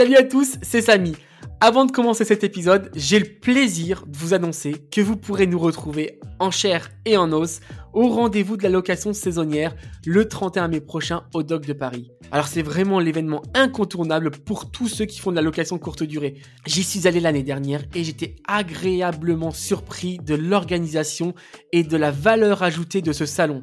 Salut à tous, c'est Samy. Avant de commencer cet épisode, j'ai le plaisir de vous annoncer que vous pourrez nous retrouver en chair et en os au rendez-vous de la location saisonnière le 31 mai prochain au Doc de Paris. Alors c'est vraiment l'événement incontournable pour tous ceux qui font de la location courte durée. J'y suis allé l'année dernière et j'étais agréablement surpris de l'organisation et de la valeur ajoutée de ce salon.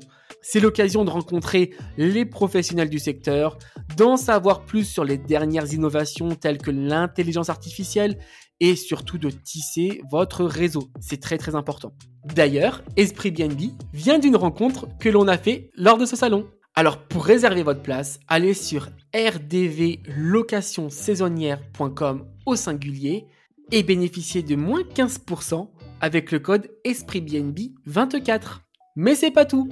C'est l'occasion de rencontrer les professionnels du secteur, d'en savoir plus sur les dernières innovations telles que l'intelligence artificielle et surtout de tisser votre réseau. C'est très très important. D'ailleurs, Esprit BNB vient d'une rencontre que l'on a fait lors de ce salon. Alors pour réserver votre place, allez sur rdvlocationsaisonnière.com au singulier et bénéficiez de moins 15% avec le code EspritBNB24. Mais c'est pas tout.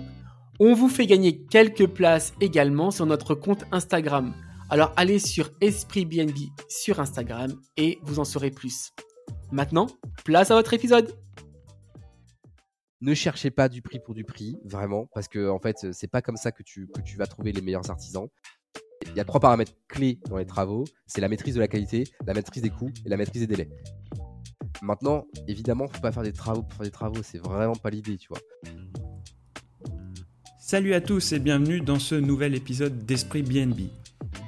On vous fait gagner quelques places également sur notre compte Instagram. Alors allez sur Esprit BNB sur Instagram et vous en saurez plus. Maintenant, place à votre épisode. Ne cherchez pas du prix pour du prix, vraiment, parce que en fait, c'est pas comme ça que tu, que tu vas trouver les meilleurs artisans. Il y a trois paramètres clés dans les travaux, c'est la maîtrise de la qualité, la maîtrise des coûts et la maîtrise des délais. Maintenant, évidemment, faut pas faire des travaux pour faire des travaux, c'est vraiment pas l'idée, tu vois. Salut à tous et bienvenue dans ce nouvel épisode d'Esprit BNB.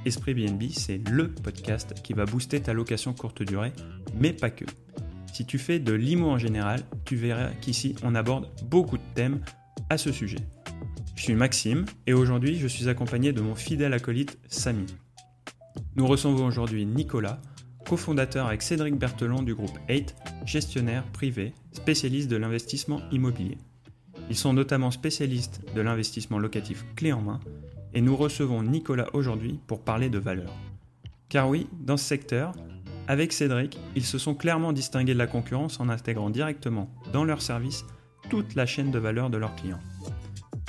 Esprit BNB, c'est le podcast qui va booster ta location courte durée, mais pas que. Si tu fais de l'IMO en général, tu verras qu'ici on aborde beaucoup de thèmes à ce sujet. Je suis Maxime et aujourd'hui je suis accompagné de mon fidèle acolyte Samy. Nous recevons aujourd'hui Nicolas, cofondateur avec Cédric Berthelon du groupe 8, gestionnaire privé, spécialiste de l'investissement immobilier. Ils sont notamment spécialistes de l'investissement locatif clé en main et nous recevons Nicolas aujourd'hui pour parler de valeur. Car oui, dans ce secteur, avec Cédric, ils se sont clairement distingués de la concurrence en intégrant directement dans leur service toute la chaîne de valeur de leurs clients.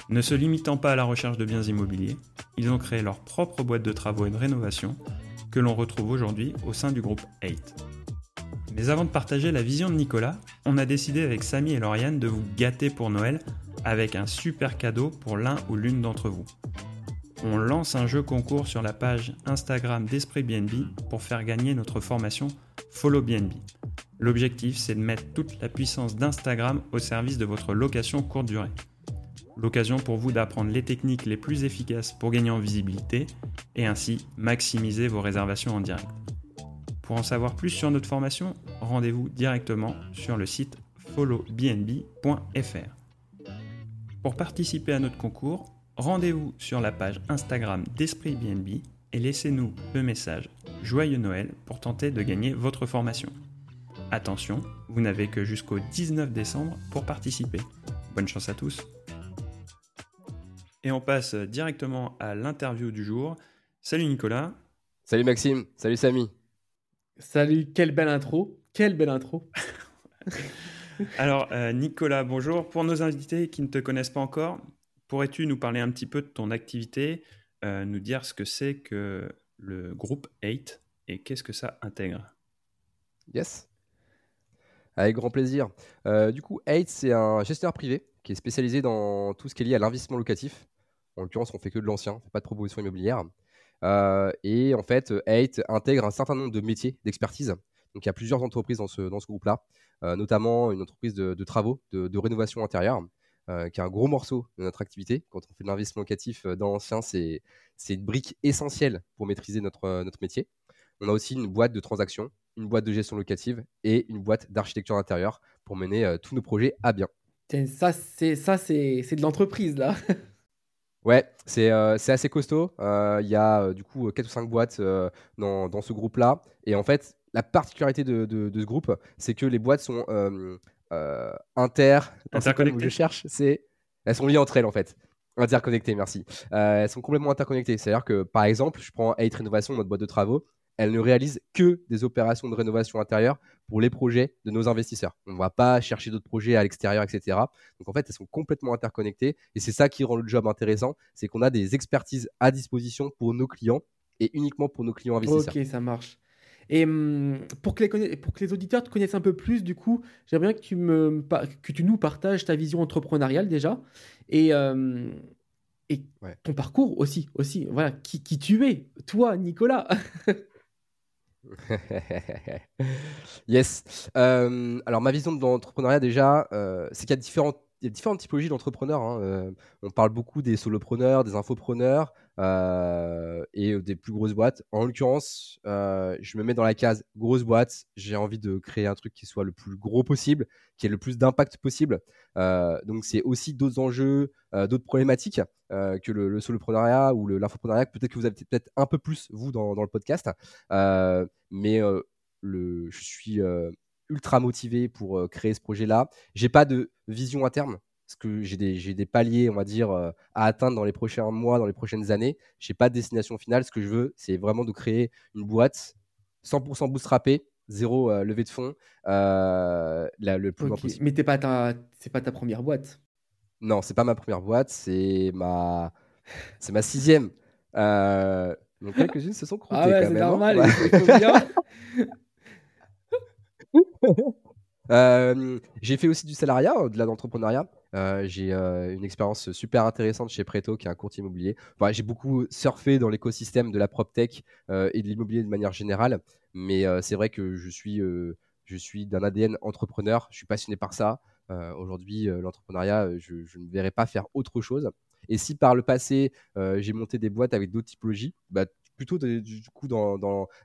Ne se limitant pas à la recherche de biens immobiliers, ils ont créé leur propre boîte de travaux et de rénovation que l'on retrouve aujourd'hui au sein du groupe 8. Mais avant de partager la vision de Nicolas, on a décidé avec Samy et Lauriane de vous gâter pour Noël avec un super cadeau pour l'un ou l'une d'entre vous. On lance un jeu concours sur la page Instagram d'Esprit BNB pour faire gagner notre formation Follow BNB. L'objectif, c'est de mettre toute la puissance d'Instagram au service de votre location courte durée. L'occasion pour vous d'apprendre les techniques les plus efficaces pour gagner en visibilité et ainsi maximiser vos réservations en direct. Pour en savoir plus sur notre formation, rendez-vous directement sur le site followbnb.fr. Pour participer à notre concours, rendez-vous sur la page Instagram d'Esprit BNB et laissez-nous le message Joyeux Noël pour tenter de gagner votre formation. Attention, vous n'avez que jusqu'au 19 décembre pour participer. Bonne chance à tous. Et on passe directement à l'interview du jour. Salut Nicolas. Salut Maxime, salut Samy. Salut, quelle belle intro. Quelle belle intro. Alors, euh, Nicolas, bonjour. Pour nos invités qui ne te connaissent pas encore, pourrais-tu nous parler un petit peu de ton activité, euh, nous dire ce que c'est que le groupe 8 et qu'est-ce que ça intègre? Yes. Avec grand plaisir. Euh, du coup, 8, c'est un gestionnaire privé qui est spécialisé dans tout ce qui est lié à l'investissement locatif. En l'occurrence, on fait que de l'ancien, on fait pas de proposition immobilière. Euh, et en fait, 8 intègre un certain nombre de métiers d'expertise. Donc il y a plusieurs entreprises dans ce, groupe-là, euh, notamment une entreprise de, travaux, de, rénovation intérieure, euh, qui est un gros morceau de notre activité. Quand on fait de l'investissement locatif dans l'ancien, c'est une brique essentielle pour maîtriser notre métier. On a aussi une boîte de transactions, une boîte de gestion locative et une boîte d'architecture intérieure pour mener tous nos projets à bien. Ça, c'est de l'entreprise, là. Ouais, c'est euh, assez costaud. Euh, il y a euh, du coup 4 ou 5 boîtes dans, dans ce groupe-là. Et en fait, la particularité de, de, ce groupe, c'est que les boîtes sont inter... Interconnectées. Je cherche, c'est... Elles sont liées entre elles en fait. Interconnectées, merci. elles sont complètement interconnectées. C'est-à-dire que, par exemple, je prends 8 Rénovation, notre boîte de travaux elle ne réalise que des opérations de rénovation intérieure pour les projets de nos investisseurs. On ne va pas chercher d'autres projets à l'extérieur, etc. Donc en fait, elles sont complètement interconnectées et c'est ça qui rend le job intéressant, c'est qu'on a des expertises à disposition pour nos clients et uniquement pour nos clients investisseurs. Ok, ça marche. Et hum, pour, que les, pour que les auditeurs te connaissent un peu plus, du coup, j'aimerais bien que tu, me, que tu nous partages ta vision entrepreneuriale déjà et, hum, et ton parcours aussi. aussi. Voilà, qui, qui tu es, toi, Nicolas yes. alors ma vision de l'entrepreneuriat déjà, c'est qu'il y a différentes différentes typologies d'entrepreneurs. Hein, euh, on parle beaucoup des solopreneurs, des infopreneurs euh, et des plus grosses boîtes. En l'occurrence, euh, je me mets dans la case grosse boîte. J'ai envie de créer un truc qui soit le plus gros possible, qui ait le plus d'impact possible. donc, c'est aussi d'autres enjeux, d'autres problématiques que le, soloprenariat ou l'infoprenariat. Peut-être que vous avez peut-être un peu plus, vous, dans, le podcast. mais le, je suis ultra motivé pour euh, créer ce projet-là. J'ai pas de vision à terme parce que j'ai des, des, paliers, on va dire, euh, à atteindre dans les prochains mois, dans les prochaines années. J'ai pas de destination finale. Ce que je veux, c'est vraiment de créer une boîte 100% bootstrapée, zéro euh, levée de fonds, le plus okay. possible. Mais pas ta, c'est pas ta première boîte. Non, c'est pas ma première boîte, c'est ma, c'est ma sixième. donc quelques-unes se sont croûtées ah ouais, même. Hein. normal. Euh, j'ai fait aussi du salariat, de l'entrepreneuriat. Euh, j'ai euh, une expérience super intéressante chez Preto, qui est un courtier immobilier. j'ai beaucoup surfé dans l'écosystème de la PropTech et de l'immobilier de manière générale. Mais c'est vrai que je suis, je suis d'un ADN entrepreneur. Je suis passionné par ça. Aujourd'hui, l'entrepreneuriat, je, je, ne verrais pas faire autre chose. Et si par le passé, j'ai monté des boîtes avec d'autres typologies, bah, plutôt du coup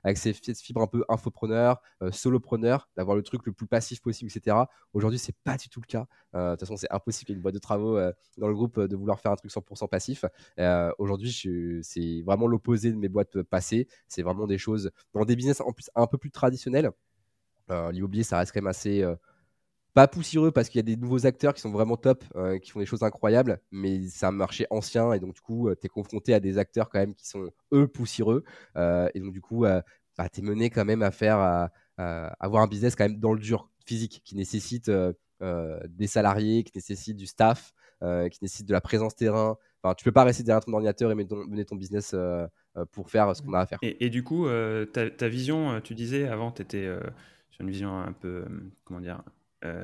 avec ces fibres un peu infopreneur, euh, solopreneur, d'avoir le truc le plus passif possible, etc. Aujourd'hui, c'est pas du tout le cas. Euh, de toute façon, c'est impossible qu'il une boîte de travaux euh, dans le groupe de vouloir faire un truc 100% passif. Aujourd'hui, c'est vraiment l'opposé de mes boîtes passées. C'est vraiment des choses dans des business un peu plus traditionnels. L'immobilier, ça reste quand même assez pas poussiéreux parce qu'il y a des nouveaux acteurs qui sont vraiment top, euh, qui font des choses incroyables, mais c'est un marché ancien et donc du coup, euh, tu es confronté à des acteurs quand même qui sont eux poussiéreux. Euh, et donc du coup, bah, tu es mené quand même à faire, à, avoir un business quand même dans le dur physique qui nécessite des salariés, qui nécessite du staff, qui nécessite de la présence terrain. Enfin, tu peux pas rester derrière ton ordinateur et mener ton, business pour faire ce qu'on a à faire. Et, du coup, ta, ta, vision, tu disais avant, tu étais sur une vision un peu, comment dire,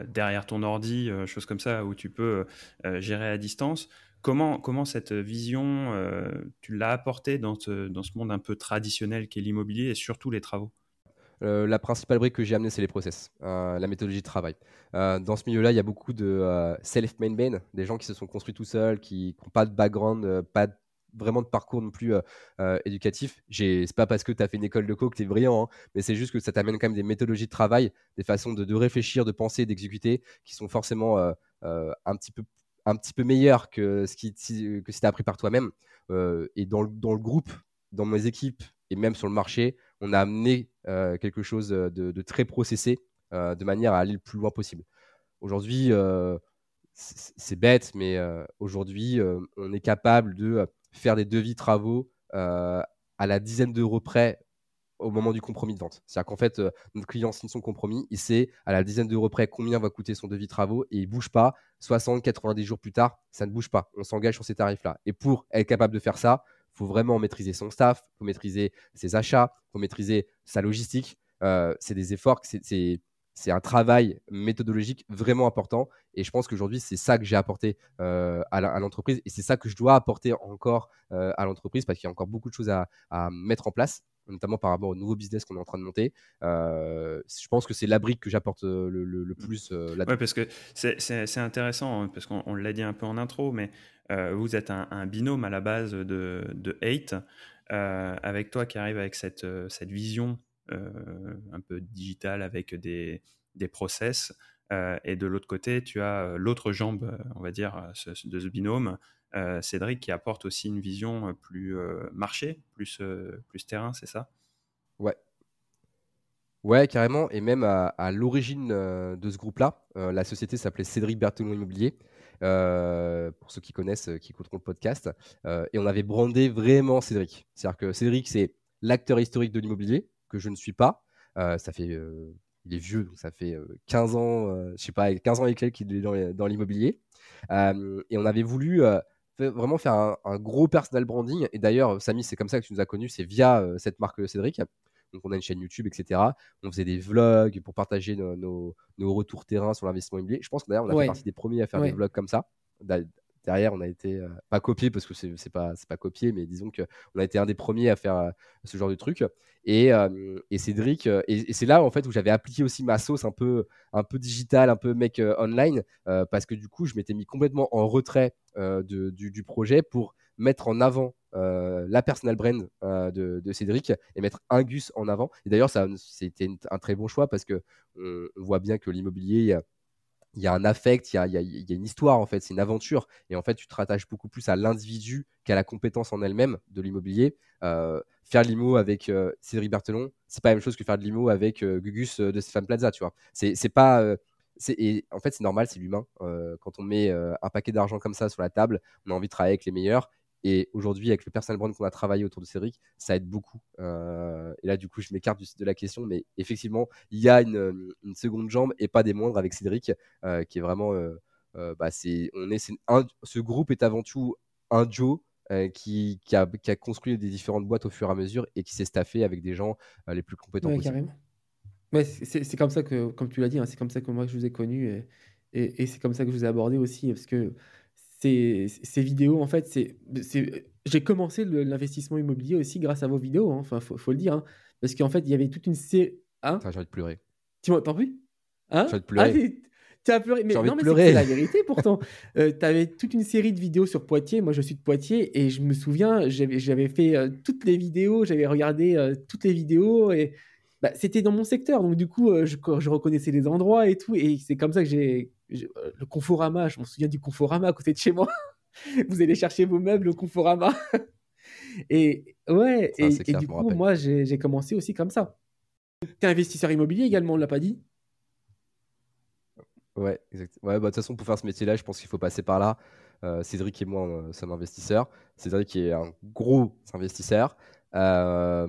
derrière ton ordi, euh, choses comme ça, où tu peux euh, gérer à distance. Comment, comment cette vision, tu l'as apportée dans ce, dans ce monde un peu traditionnel qu'est l'immobilier et surtout les travaux? La principale brique que j'ai amenée, c'est les process, la méthodologie de travail. dans ce milieu-là, il y a beaucoup de self-made des gens qui se sont construits tout seuls, qui n'ont pas de background, pas de vraiment de parcours non plus euh, euh, éducatif. C'est pas parce que tu as fait une école de co que tu es brillant, hein, mais c'est juste que ça t'amène quand même des méthodologies de travail, des façons de, réfléchir, de penser, d'exécuter qui sont forcément euh, un, petit peu, un petit peu meilleures que ce que si tu as appris par toi-même. et dans le, dans le groupe, dans mes équipes et même sur le marché, on a amené quelque chose de, très processé de manière à aller le plus loin possible. Aujourd'hui, c'est bête, mais aujourd'hui, on est capable de faire des devis travaux euh, à la dizaine d'euros près au moment du compromis de vente. C'est-à-dire qu'en fait, euh, notre client signe son compromis, il sait à la dizaine d'euros près combien va coûter son devis travaux et il bouge pas. 60, 90 jours plus tard, ça ne bouge pas. On s'engage sur ces tarifs-là. Et pour être capable de faire ça, il faut vraiment maîtriser son staff, il faut maîtriser ses achats, il faut maîtriser sa logistique. Euh, c'est des efforts, c'est c'est un travail méthodologique vraiment important. Et je pense qu'aujourd'hui, c'est ça que j'ai apporté euh, à l'entreprise. Et c'est ça que je dois apporter encore euh, à l'entreprise parce qu'il y a encore beaucoup de choses à, mettre en place, notamment par rapport au nouveau business qu'on est en train de monter. Euh, je pense que c'est la brique que j'apporte le, plus là-dedans. Oui, parce que c'est intéressant, hein, parce qu'on l'a dit un peu en intro, mais vous êtes un, binôme à la base de, de Hate. avec toi qui arrive avec cette, vision un peu digital avec des, des process. Euh, et de l'autre côté, tu as euh, l'autre jambe, on va dire, de ce binôme, Cédric, qui apporte aussi une vision plus marché, plus, plus terrain, c'est ça? Ouais. Ouais, carrément. Et même à, l'origine de ce groupe-là, la société s'appelait Cédric Berthelon Immobilier. pour ceux qui connaissent, qui écouteront le podcast. et on avait brandé vraiment Cédric. C'est-à-dire que Cédric, c'est l'acteur historique de l'immobilier que je ne suis pas. Euh, ça fait, euh, il est vieux, donc ça fait 15 euh, ans, je sais pas, 15 ans et quelques qu'il est dans, l'immobilier. et on avait voulu vraiment faire un, gros personal branding. Et d'ailleurs, Samy, c'est comme ça que tu nous as connus, c'est via cette marque Cédric. Donc on a une chaîne YouTube, etc. On faisait des vlogs pour partager nos, nos, retours terrain sur l'investissement immobilier. Je pense que d'ailleurs, on a fait partie des premiers à faire des vlogs comme ça derrière, on a été pas copié parce que c'est pas pas copié, mais disons que on a été un des premiers à faire ce genre de truc. Et, et Cédric, et, c'est là en fait où j'avais appliqué aussi ma sauce un peu un peu digital, un peu mec online, parce que du coup, je m'étais mis complètement en retrait du, projet pour mettre en avant la personal brand de, Cédric et mettre un Gus en avant. Et d'ailleurs, ça c'était un très bon choix parce que on, voit bien que l'immobilier il y a un affect, il y a, y a, une histoire en fait, c'est une aventure. Et en fait, tu te rattaches beaucoup plus à l'individu qu'à la compétence en elle-même de l'immobilier. Euh, faire l'IMO avec euh, Cédric Berthelon, c'est pas la même chose que faire de l'IMO avec euh, Gugus de Stéphane Plaza, tu vois. C'est pas. en fait, c'est normal, c'est l'humain. quand on met un paquet d'argent comme ça sur la table, on a envie de travailler avec les meilleurs. Et aujourd'hui, avec le personal brand qu'on a travaillé autour de Cédric, ça aide beaucoup. Euh, et là, du coup, je m'écarte de la question, mais effectivement, il y a une, seconde jambe et pas des moindres avec Cédric, euh, qui est vraiment. Euh, bah, on est, ce groupe est avant tout un duo qui, qui, a, qui, a, construit des différentes boîtes au fur et à mesure et qui s'est staffé avec des gens les plus compétents ouais, Carrément. Ouais, c'est, comme ça que, comme tu l'as dit, hein, c'est comme ça que moi je vous ai connu et, et, et c'est comme ça que je vous ai abordé aussi, parce que ces, ces vidéos, en fait, c'est, j'ai commencé l'investissement immobilier aussi grâce à vos vidéos, hein. enfin, faut, faut le dire, hein. parce qu'en fait, il y avait toute une série. Hein? J'ai envie de pleurer. Tu m'entends plus hein? J'ai envie de pleurer. Ah, tu as pleuré, mais non, mais c'est la vérité pourtant. euh, tu avais toute une série de vidéos sur Poitiers. Moi, je suis de Poitiers et je me souviens, j'avais fait euh, toutes les vidéos, j'avais regardé euh, toutes les vidéos et bah, c'était dans mon secteur. Donc, du coup, je, je, reconnaissais les endroits et tout. Et c'est comme ça que j'ai le Conforama, je m'en souviens du Conforama à côté de chez moi. Vous allez chercher vos meubles au Conforama. et ouais, et, du coup, moi, j'ai commencé aussi comme ça. Tu es investisseur immobilier également, on l'a pas dit Ouais, exactement. Ouais, bah, de toute façon, pour faire ce métier-là, je pense qu'il faut passer par là. Euh, Cédric et moi, euh, sommes investisseurs. Cédric est un gros investisseur. Euh,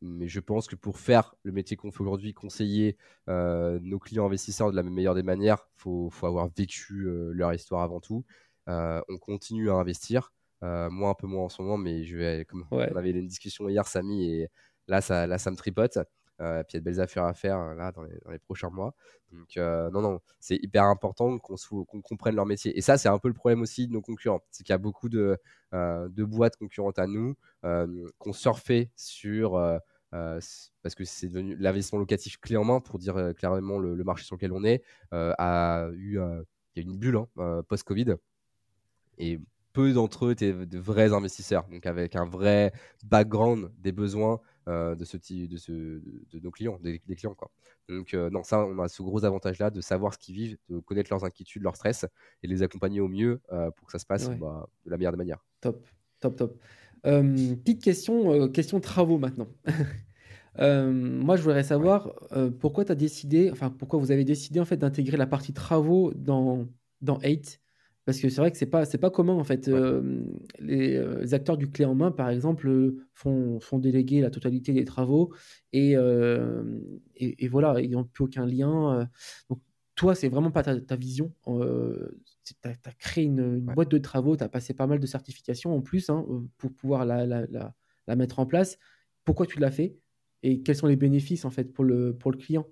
mais je pense que pour faire le métier qu'on fait aujourd'hui, conseiller euh, nos clients investisseurs de la meilleure des manières, il faut, faut, avoir vécu euh, leur histoire avant tout. on continue à investir. moi, un peu moins en ce moment, mais je vais, comme on avait une discussion hier, Samy, et là, ça, là, ça me tripote. Euh, puis il y a de belles affaires à faire euh, là dans les, prochains mois. Donc euh, non, non, c'est hyper important qu'on comprenne leur métier. Et ça, c'est un peu le problème aussi de nos concurrents. C'est qu'il y a beaucoup de, de boîtes concurrentes à nous qu'on surfait sur... parce que c'est devenu l'investissement locatif clé en main, pour dire clairement le, marché sur lequel on est, a eu il y a une bulle hein, post-Covid. Et peu d'entre eux étaient de vrais investisseurs, donc avec un vrai background des besoins euh, de, ce, de, ce, de nos clients, des, clients. Quoi. Donc, euh, non, ça, on a ce gros avantage-là de savoir ce qu'ils vivent, de connaître leurs inquiétudes, leurs stress et les accompagner au mieux euh, pour que ça se passe bah, de la meilleure des manières. Top, top, top. petite question, question travaux maintenant. moi, je voudrais savoir pourquoi tu as décidé, enfin, pourquoi vous avez décidé en fait d'intégrer la partie travaux dans, dans 8 parce que c'est vrai que c'est pas c'est pas commun en fait. les, acteurs du clé en main, par exemple, font, font déléguer la totalité des travaux et, et, voilà, ils n'ont plus aucun lien. donc toi, c'est vraiment pas ta, vision. tu as, créé une, boîte de travaux, tu as passé pas mal de certifications en plus hein, pour pouvoir la, la, la, la, mettre en place. Pourquoi tu l'as fait et quels sont les bénéfices en fait pour le, pour le client?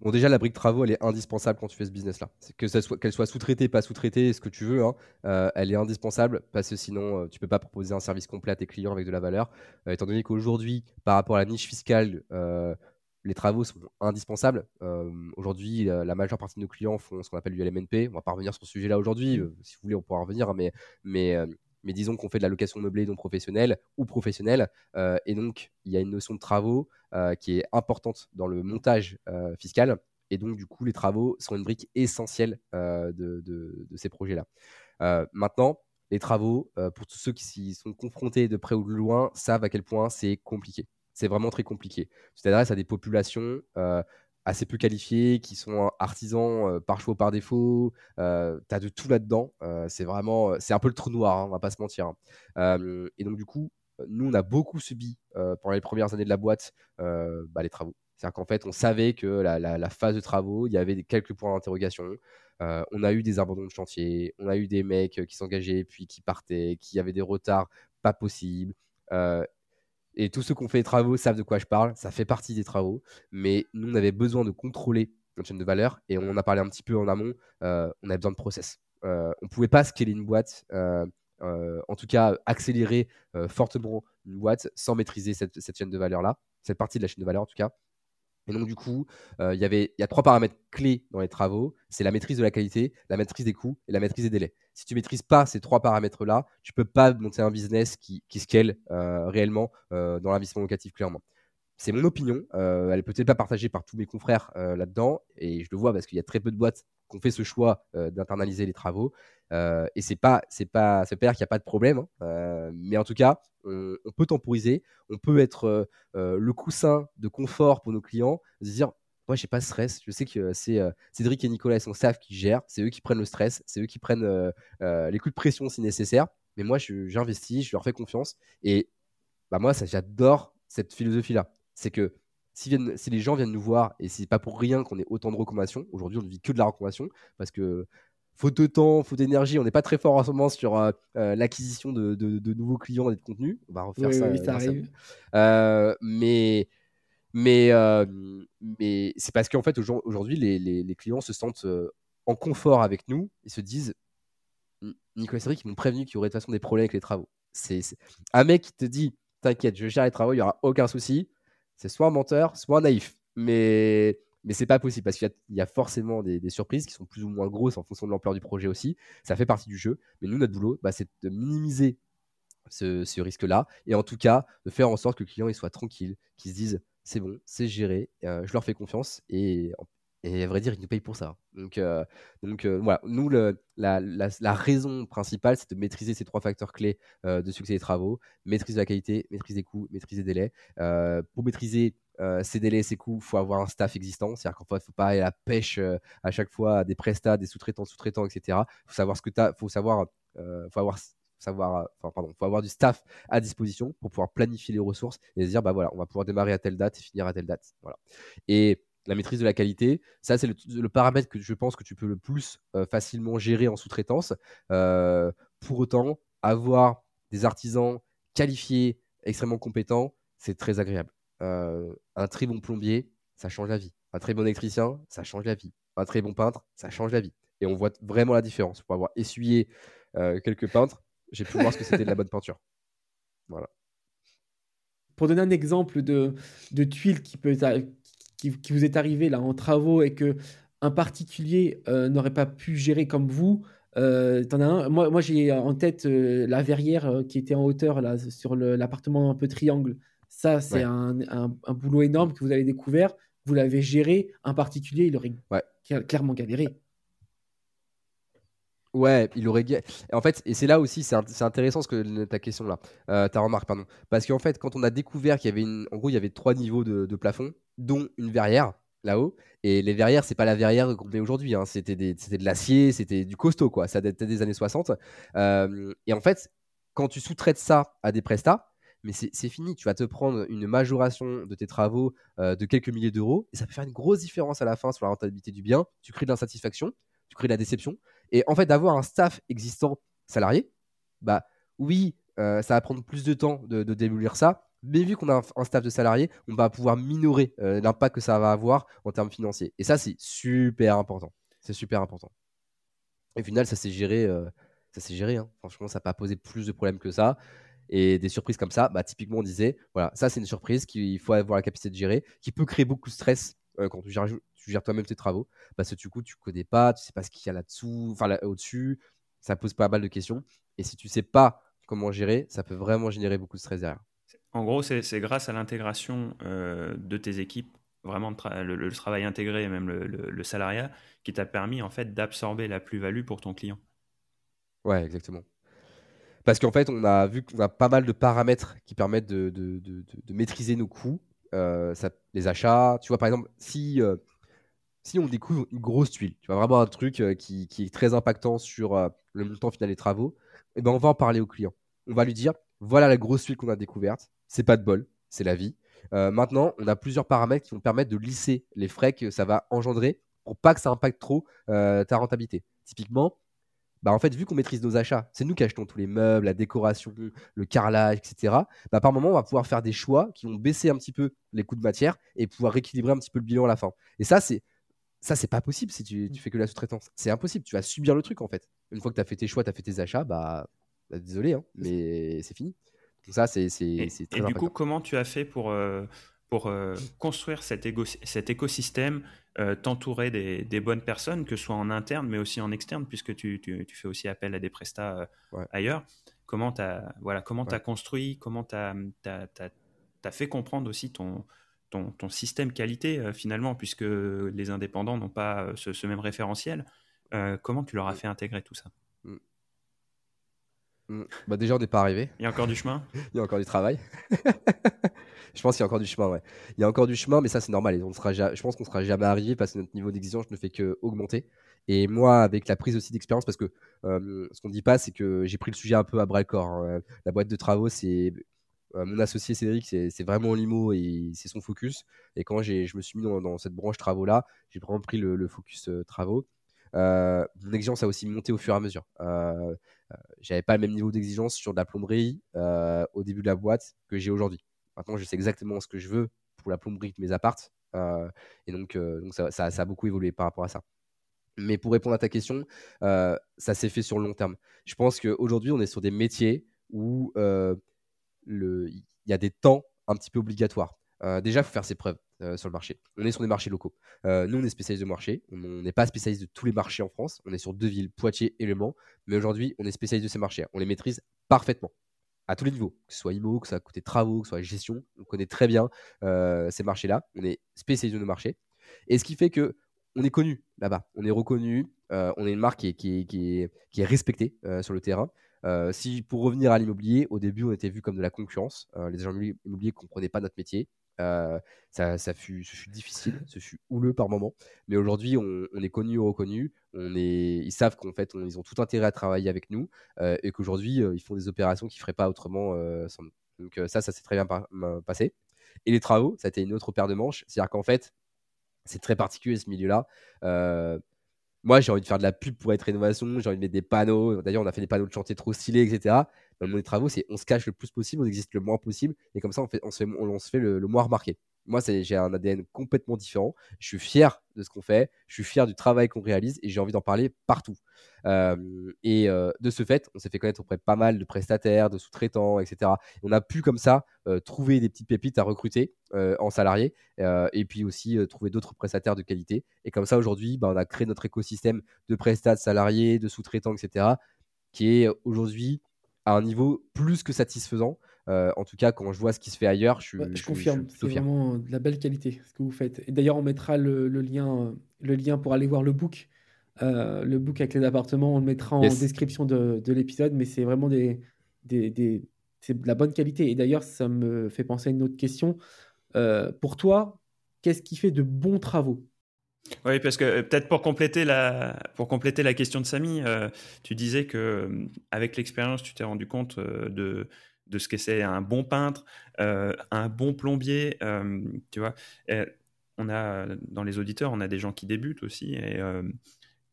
Bon, déjà, la brique travaux, elle est indispensable quand tu fais ce business-là. Que ça soit, qu'elle soit sous-traitée, pas sous-traitée, ce que tu veux, hein, euh, elle est indispensable parce que sinon, euh, tu peux pas proposer un service complet à tes clients avec de la valeur. Euh, étant donné qu'aujourd'hui, par rapport à la niche fiscale, les travaux sont indispensables. aujourd'hui, la majeure partie de nos clients font ce qu'on appelle du LMNP. On va pas revenir sur ce sujet-là aujourd'hui. si vous voulez, on pourra revenir, mais, mais mais disons qu'on fait de la location meublée non professionnelle ou professionnelle. Euh, et donc, il y a une notion de travaux euh, qui est importante dans le montage euh, fiscal. Et donc, du coup, les travaux sont une brique essentielle de, de, ces projets-là. maintenant, les travaux, pour tous ceux qui s'y sont confrontés de près ou de loin, savent à quel point c'est compliqué. C'est vraiment très compliqué. Tu t'adresses à des populations assez peu qualifiés, qui sont artisans par choix ou par défaut. Euh, tu as de tout là-dedans. C'est vraiment, c'est un peu le trou noir, hein, on va pas se mentir. Hein. et donc, du coup, nous, on a beaucoup subi pendant les premières années de la boîte bah, les travaux. C'est-à-dire qu'en fait, on savait que la, phase de travaux, il y avait quelques points d'interrogation. on a eu des abandons de chantier, on a eu des mecs qui s'engageaient puis qui partaient, qui avaient des retards pas possibles. Et tous ceux qui ont fait les travaux savent de quoi je parle. Ça fait partie des travaux. Mais nous, on avait besoin de contrôler notre chaîne de valeur. Et on en a parlé un petit peu en amont, on avait besoin de process. on ne pouvait pas scaler une boîte, en tout cas accélérer fortement une boîte sans maîtriser cette, cette chaîne de valeur-là, cette partie de la chaîne de valeur en tout cas. Et donc, du coup, euh, il y il y a trois paramètres clés dans les travaux. C'est la maîtrise de la qualité, la maîtrise des coûts et la maîtrise des délais. Si tu maîtrises pas ces trois paramètres-là, tu peux pas monter un business qui, scale euh, réellement euh, dans l'investissement locatif, clairement. C'est mon opinion. elle est peut-être pas partagée par tous mes confrères là-dedans. Et je le vois parce qu'il y a très peu de boîtes qui ont fait ce choix d'internaliser les travaux. et c'est pas, c'est pas, ça veut pas dire qu'il n'y a pas de problème. Hein. mais en tout cas, on, peut temporiser, on peut être le coussin de confort pour nos clients, se dire moi j'ai pas de stress, je sais que c'est Cédric et Nicolas et son staff qui gèrent, c'est eux qui prennent le stress, c'est eux qui prennent les coups de pression si nécessaire, mais moi j'investis, je leur fais confiance et bah moi j'adore cette philosophie là, c'est que si, si, les gens viennent nous voir et c'est pas pour rien qu'on ait autant de recommandations, aujourd'hui on ne vit que de la recommandation parce que faute de temps, faute d'énergie, on n'est pas très fort en ce moment sur euh, euh, l'acquisition de, nouveaux clients et de contenus. On va refaire ça. Oui, ça arrive. Euh, mais mais, mais c'est parce qu'en fait, aujourd'hui, les, clients se sentent en confort avec nous. Ils se disent Nicolas et Cédric, ils m'ont prévenu qu'il y aurait de toute façon des problèmes avec les travaux. C'est un mec qui te dit T'inquiète, je gère les travaux, il n'y aura aucun souci. C'est soit un menteur, soit un naïf. Mais mais c'est pas possible parce qu'il y, a forcément des, surprises qui sont plus ou moins grosses en fonction de l'ampleur du projet aussi. Ça fait partie du jeu. Mais nous, notre boulot, bah, c'est de minimiser ce, risque-là et en tout cas de faire en sorte que le client soit tranquille, qu'il se dise c'est bon, c'est géré, euh, je leur fais confiance et, et à vrai dire, ils nous payent pour ça. Donc, euh, donc euh, voilà, nous, la, raison principale, c'est de maîtriser ces trois facteurs clés de succès des travaux maîtrise de la qualité, maîtrise des coûts, maîtrise des délais. pour maîtriser euh, ces délais, ces coûts, il faut avoir un staff existant. C'est-à-dire qu'en fait, il ne faut pas aller à la pêche euh, à chaque fois des prestats, des sous-traitants, sous-traitants, etc. Il faut savoir ce que tu as, faut savoir, euh, faut avoir savoir, enfin, pardon, faut avoir du staff à disposition pour pouvoir planifier les ressources et se dire, bah voilà, on va pouvoir démarrer à telle date et finir à telle date. Voilà. Et la maîtrise de la qualité, ça c'est le, paramètre que je pense que tu peux le plus facilement gérer en sous-traitance. pour autant, avoir des artisans qualifiés, extrêmement compétents, c'est très agréable. Euh, un très bon plombier, ça change la vie. Un très bon électricien, ça change la vie. Un très bon peintre, ça change la vie. Et on voit vraiment la différence. Pour avoir essuyé euh, quelques peintres, j'ai pu voir ce que c'était de la bonne peinture. Voilà. Pour donner un exemple de, de tuile qui, peut qui, vous est arrivé là en travaux et que un particulier euh, n'aurait pas pu gérer comme vous, euh, en as un. Moi, moi j'ai en tête la verrière qui était en hauteur là, sur l'appartement un peu triangle. Ça, c'est un, boulot énorme que vous avez découvert. Vous l'avez géré. Un particulier, il aurait clairement galéré. Ouais, il aurait. En fait, et c'est là aussi, c'est intéressant ce que ta question là, euh, ta remarque, pardon. Parce qu'en fait, quand on a découvert qu'il y avait une. En gros, il y avait trois niveaux de, plafond, dont une verrière là-haut. Et les verrières, c'est pas la verrière qu'on met aujourd'hui. Hein. C'était de l'acier, c'était du costaud, quoi. Ça datait des années 60. Euh, et en fait, quand tu sous-traites ça à des prestats, mais c'est fini. Tu vas te prendre une majoration de tes travaux euh, de quelques milliers d'euros et ça peut faire une grosse différence à la fin sur la rentabilité du bien. Tu crées de l'insatisfaction, tu crées de la déception. Et en fait, d'avoir un staff existant salarié, bah oui, euh, ça va prendre plus de temps de, démolir ça. Mais vu qu'on a un, staff de salariés, on va pouvoir minorer euh, l'impact que ça va avoir en termes financiers. Et ça, c'est super important. C'est super important. Et au final, ça s'est géré. ça s'est géré. Hein. Franchement, ça n'a pas posé plus de problèmes que ça. Et des surprises comme ça, bah, typiquement, on disait, voilà, ça c'est une surprise qu'il faut avoir la capacité de gérer, qui peut créer beaucoup de stress euh, quand tu gères, tu gères toi-même tes travaux, parce que du coup, tu connais pas, tu sais pas ce qu'il y a là-dessous, enfin là, au-dessus, ça pose pas mal de questions. Et si tu sais pas comment gérer, ça peut vraiment générer beaucoup de stress derrière. En gros, c'est grâce à l'intégration euh, de tes équipes, vraiment le, travail intégré et même le, le salariat, qui t'a permis en fait d'absorber la plus-value pour ton client. Ouais, exactement. Parce qu'en fait, on a vu qu'on a pas mal de paramètres qui permettent de, maîtriser nos coûts, euh, les achats. Tu vois, par exemple, si, euh, si on découvre une grosse tuile, tu vois, vraiment un truc euh, qui, est très impactant sur le montant final des travaux, eh ben, on va en parler au client. On va lui dire voilà la grosse tuile qu'on a découverte, c'est pas de bol, c'est la vie. maintenant, on a plusieurs paramètres qui vont permettre de lisser les frais que ça va engendrer pour pas que ça impacte trop ta rentabilité. Typiquement, bah en fait, vu qu'on maîtrise nos achats, c'est nous qui achetons tous les meubles, la décoration, le carrelage, etc. Bah par moment, on va pouvoir faire des choix qui vont baisser un petit peu les coûts de matière et pouvoir rééquilibrer un petit peu le bilan à la fin. Et ça, c'est ça, c'est pas possible si tu, tu, fais que la sous-traitance. C'est impossible. Tu vas subir le truc en fait. Une fois que tu as fait tes choix, tu as fait tes achats, bah, bah désolé, hein, mais c'est fini. Donc ça, c'est très Et, et du coup, comment tu as fait pour, euh, pour euh, construire cet, cet écosystème, euh, t'entourer des, des, bonnes personnes, que ce soit en interne, mais aussi en externe, puisque tu, tu, tu fais aussi appel à des prestats ailleurs Comment tu as, voilà, comment as construit, comment tu as, as, fait comprendre aussi ton, ton, ton système qualité finalement, puisque les indépendants n'ont pas ce, ce, même référentiel. comment tu leur as fait intégrer tout ça? Bah déjà, on n'est pas arrivé. Il y a encore du chemin Il y a encore du travail. je pense qu'il y a encore du chemin, ouais. Il y a encore du chemin, mais ça, c'est normal. Et on sera je pense qu'on sera jamais arrivé parce que notre niveau d'exigence ne fait qu'augmenter. Et moi, avec la prise aussi d'expérience, parce que euh, ce qu'on ne dit pas, c'est que j'ai pris le sujet un peu à bras le corps. Hein. La boîte de travaux, c'est. Euh, mon associé Cédric, c'est vraiment limo et c'est son focus. Et quand je me suis mis dans, cette branche travaux-là, j'ai vraiment pris le, focus euh, travaux. Mon exigence a aussi monté au fur et à mesure. Euh, j'avais pas le même niveau d'exigence sur de la plomberie euh, au début de la boîte que j'ai aujourd'hui. Maintenant, je sais exactement ce que je veux pour la plomberie de mes appartes. Euh, et donc, ça, a beaucoup évolué par rapport à ça. Mais pour répondre à ta question, ça s'est fait sur le long terme. Je pense qu'aujourd'hui, on est sur des métiers où il y a des temps un petit peu obligatoires. Déjà, il faut faire ses preuves. Euh, sur le marché. On est sur des marchés locaux. Euh, nous, on est spécialiste de marché. On n'est pas spécialiste de tous les marchés en France. On est sur deux villes, Poitiers et Le Mans. Mais aujourd'hui, on est spécialiste de ces marchés. On les maîtrise parfaitement à tous les niveaux, que ce soit IMO, que ce soit côté travaux, que ce soit gestion. On connaît très bien euh, ces marchés-là. On est spécialiste de nos marchés. Et ce qui fait que on est connu là-bas. On est reconnu. on est une marque qui est respectée sur le terrain. si pour revenir à l'immobilier, au début, on était vu comme de la concurrence. les agents immobiliers ne comprenaient pas notre métier. Euh, ça, fut, ce fut difficile, ce fut houleux par moment. Mais aujourd'hui, on, est connu, reconnu. On est, ils savent qu'en fait, ils ont tout intérêt à travailler avec nous euh, et qu'aujourd'hui, euh, ils font des opérations qu'ils ne feraient pas autrement. Donc ça, ça s'est très bien passé. Et les travaux, ça a été une autre paire de manches. C'est-à-dire qu'en fait, c'est très particulier ce milieu-là. moi, j'ai envie de faire de la pub pour être rénovation, j'ai envie de mettre des panneaux. D'ailleurs, on a fait des panneaux de chantier trop stylés, etc dans le c'est on se cache le plus possible, on existe le moins possible, et comme ça, on, fait, on se fait, on, se fait le, moins remarquer. Moi, j'ai un ADN complètement différent. Je suis fier de ce qu'on fait, je suis fier du travail qu'on réalise, et j'ai envie d'en parler partout. Euh, et euh, de ce fait, on s'est fait connaître auprès de pas mal de prestataires, de sous-traitants, etc. on a pu comme ça euh, trouver des petites pépites à recruter en salariés, et puis aussi trouver d'autres prestataires de qualité. Et comme ça, aujourd'hui, bah, on a créé notre écosystème de prestataires, salariés, de sous-traitants, etc., qui est aujourd'hui à un niveau plus que satisfaisant. Euh, en tout cas, quand je vois ce qui se fait ailleurs, je, je, confirme, c'est vraiment de la belle qualité ce que vous faites. Et d'ailleurs, on mettra le, lien, le lien pour aller voir le book, euh, le book avec les appartements. On le mettra en description de, l'épisode, mais c'est vraiment des, des, c'est de la bonne qualité. Et d'ailleurs, ça me fait penser à une autre question. Euh, pour toi, qu'est-ce qui fait de bons travaux? Oui, parce que euh, peut-être pour compléter la pour compléter la question de Samy, euh, tu disais que euh, avec l'expérience, tu t'es rendu compte de de ce que c'est un bon peintre, un bon plombier, tu vois. on a dans les auditeurs, on a des gens qui débutent aussi. Et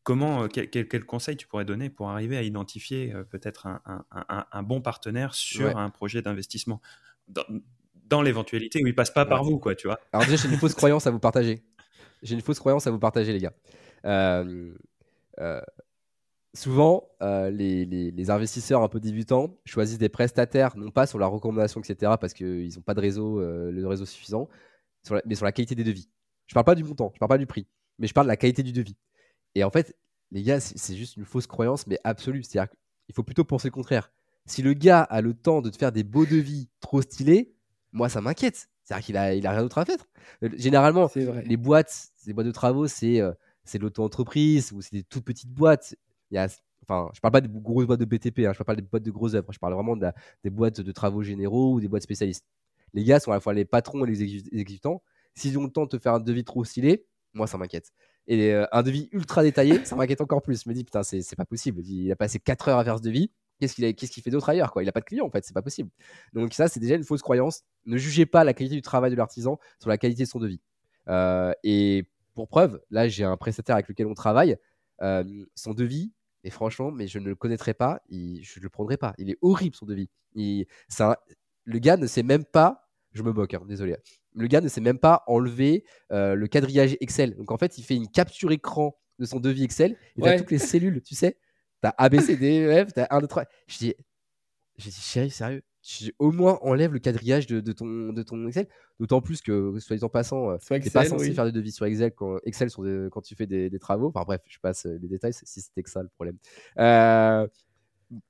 comment, quel, quel, conseil tu pourrais donner pour arriver à identifier peut-être un, un, un, bon partenaire sur un projet d'investissement? Dans, dans l'éventualité où il passe pas par vous, quoi, tu vois. Alors déjà, j'ai une fausse croyance à vous partager j'ai une fausse croyance à vous partager, les gars. Euh, euh, souvent, euh, les, investisseurs un peu débutants choisissent des prestataires, non pas sur la recommandation, etc., parce qu'ils n'ont pas de réseau, suffisant, mais sur la qualité des devis. Je ne parle pas du montant, je ne parle pas du prix, mais je parle de la qualité du devis. Et en fait, les gars, c'est juste une fausse croyance, mais absolue. C'est-à-dire qu'il faut plutôt penser le contraire. Si le gars a le temps de te faire des beaux devis trop stylés, moi, ça m'inquiète. C'est-à-dire qu'il a, il a rien d'autre à faire. Euh, généralement, les boîtes, les boîtes de travaux, c'est euh, c'est l'auto-entreprise ou c'est des toutes petites boîtes. Il y a, enfin, je parle pas des grosses boîtes de BTP, hein, je parle pas des boîtes de grosses œuvres. Je parle vraiment des boîtes de travaux généraux ou des boîtes spécialistes. Les gars sont à la fois les patrons et les exécutants. S'ils ont le temps de te faire un devis trop stylé, moi, ça m'inquiète. Et euh, un devis ultra détaillé, ça m'inquiète encore plus. Je me dis, putain, c'est pas possible. Il a passé 4 heures à faire ce devis. Qu'est-ce qu'il fait d'autre ailleurs quoi Il n'a pas de clients en fait, c'est pas possible. Donc ça, c'est déjà une fausse croyance. Ne jugez pas la qualité du travail de l'artisan sur la qualité de son devis. Euh, et pour preuve, là, j'ai un prestataire avec lequel on travaille. Euh, son devis, et franchement, mais je ne le connaîtrais pas, je ne le prendrais pas. Il est horrible son devis. Il, le gars ne sait même pas, je me moque, hein, désolé, Le gars ne sait même pas enlever le quadrillage Excel. Donc en fait, il fait une capture écran de son devis Excel. Il a toutes les cellules, tu sais. T'as ABCD, tu t'as 1, 2, 3. Je dis, j'ai dit, chérie, sérieux, au moins enlève le quadrillage de, ton, de ton Excel. D'autant plus que, soit en passant, tu n'es pas censé faire des devis sur Excel quand, Excel quand tu fais des, travaux. Enfin bref, je passe les détails si c'était que ça le problème. Euh,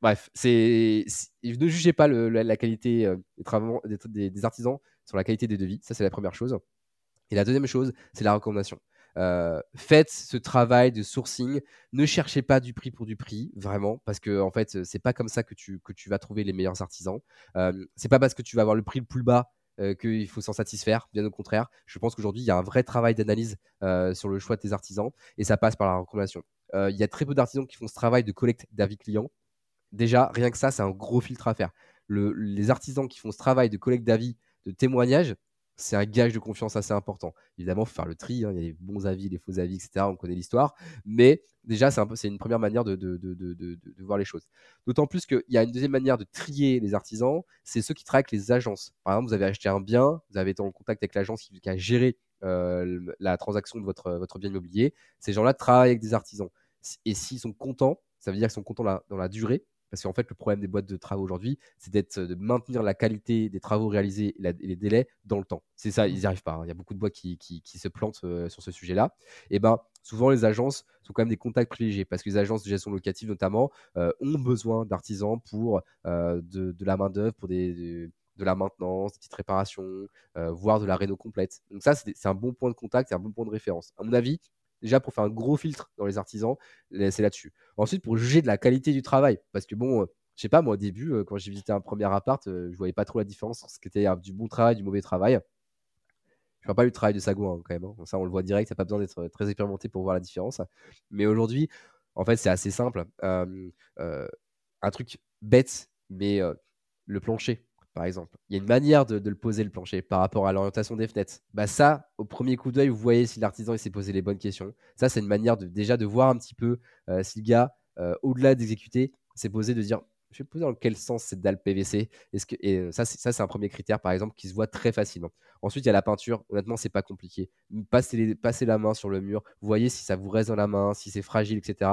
bref, c'est, ne jugez pas la, qualité euh, des, travaux, des, artisans sur la qualité des devis. Ça, c'est la première chose. Et la deuxième chose, c'est la recommandation. Euh, faites ce travail de sourcing. Ne cherchez pas du prix pour du prix, vraiment, parce que en fait, c'est pas comme ça que tu, que tu vas trouver les meilleurs artisans. Euh, c'est pas parce que tu vas avoir le prix le plus bas euh, qu'il faut s'en satisfaire. Bien au contraire, je pense qu'aujourd'hui, il y a un vrai travail d'analyse sur le choix de tes artisans et ça passe par la recommandation. Il y a très peu d'artisans qui font ce travail de collecte d'avis clients. Déjà, rien que ça, c'est un gros filtre à faire. les artisans qui font ce travail de collecte d'avis, de témoignages, c'est un gage de confiance assez important. Évidemment, faut faire le tri, hein, il y a les bons avis, les faux avis, etc. On connaît l'histoire, mais déjà, c'est, un peu, c'est une première manière de voir les choses. D'autant plus qu'il y a une deuxième manière de trier les artisans, c'est ceux qui travaillent avec les agences. Par exemple, vous avez acheté un bien, vous avez été en contact avec l'agence qui, a géré euh, la transaction de votre, votre bien immobilier. Ces gens-là travaillent avec des artisans. Et s'ils sont contents, ça veut dire qu'ils sont contents dans la durée, parce qu'en fait, le problème des boîtes de travaux aujourd'hui, c'est d'être, de maintenir la qualité des travaux réalisés et, les délais dans le temps. C'est ça, ils n'y mmh. arrivent pas. Hein. Il y a beaucoup de boîtes qui, qui, se plantent euh, sur ce sujet-là. Et ben, souvent, les agences sont quand même des contacts privilégiés parce que les agences de gestion locative, notamment, euh, ont besoin d'artisans pour euh, de, de, la main-d'œuvre, pour des, de, la maintenance, des petites réparations, voire de la réno complète. Donc, ça, c'est un bon point de contact, c'est un bon point de référence. À mon avis, Déjà, pour faire un gros filtre dans les artisans, c'est là-dessus. Ensuite, pour juger de la qualité du travail, parce que bon, euh, je sais pas, moi au début, euh, quand j'ai visité un premier appart, euh, je voyais pas trop la différence entre ce qui était du bon travail, du mauvais travail. Je vois pas le travail de Sagouin hein, quand même. Hein. Ça, on le voit direct, ça n'a pas besoin d'être très expérimenté pour voir la différence. Mais aujourd'hui, en fait, c'est assez simple. un truc bête, mais le plancher par exemple. Il y a une manière de, le poser le plancher par rapport à l'orientation des fenêtres. Bah ça, au premier coup d'œil, vous voyez si l'artisan s'est posé les bonnes questions. Ça, c'est une manière de, déjà de voir un petit peu euh, si le gars, euh, au-delà d'exécuter, s'est posé de dire je vais poser dans quel sens cette dalle PVC Est-ce et euh, ça c'est un premier critère par exemple qui se voit très facilement. Ensuite il y a la peinture. Honnêtement c'est pas compliqué. Passez, passez la main sur le mur. Vous voyez si ça vous reste dans la main, si c'est fragile, etc.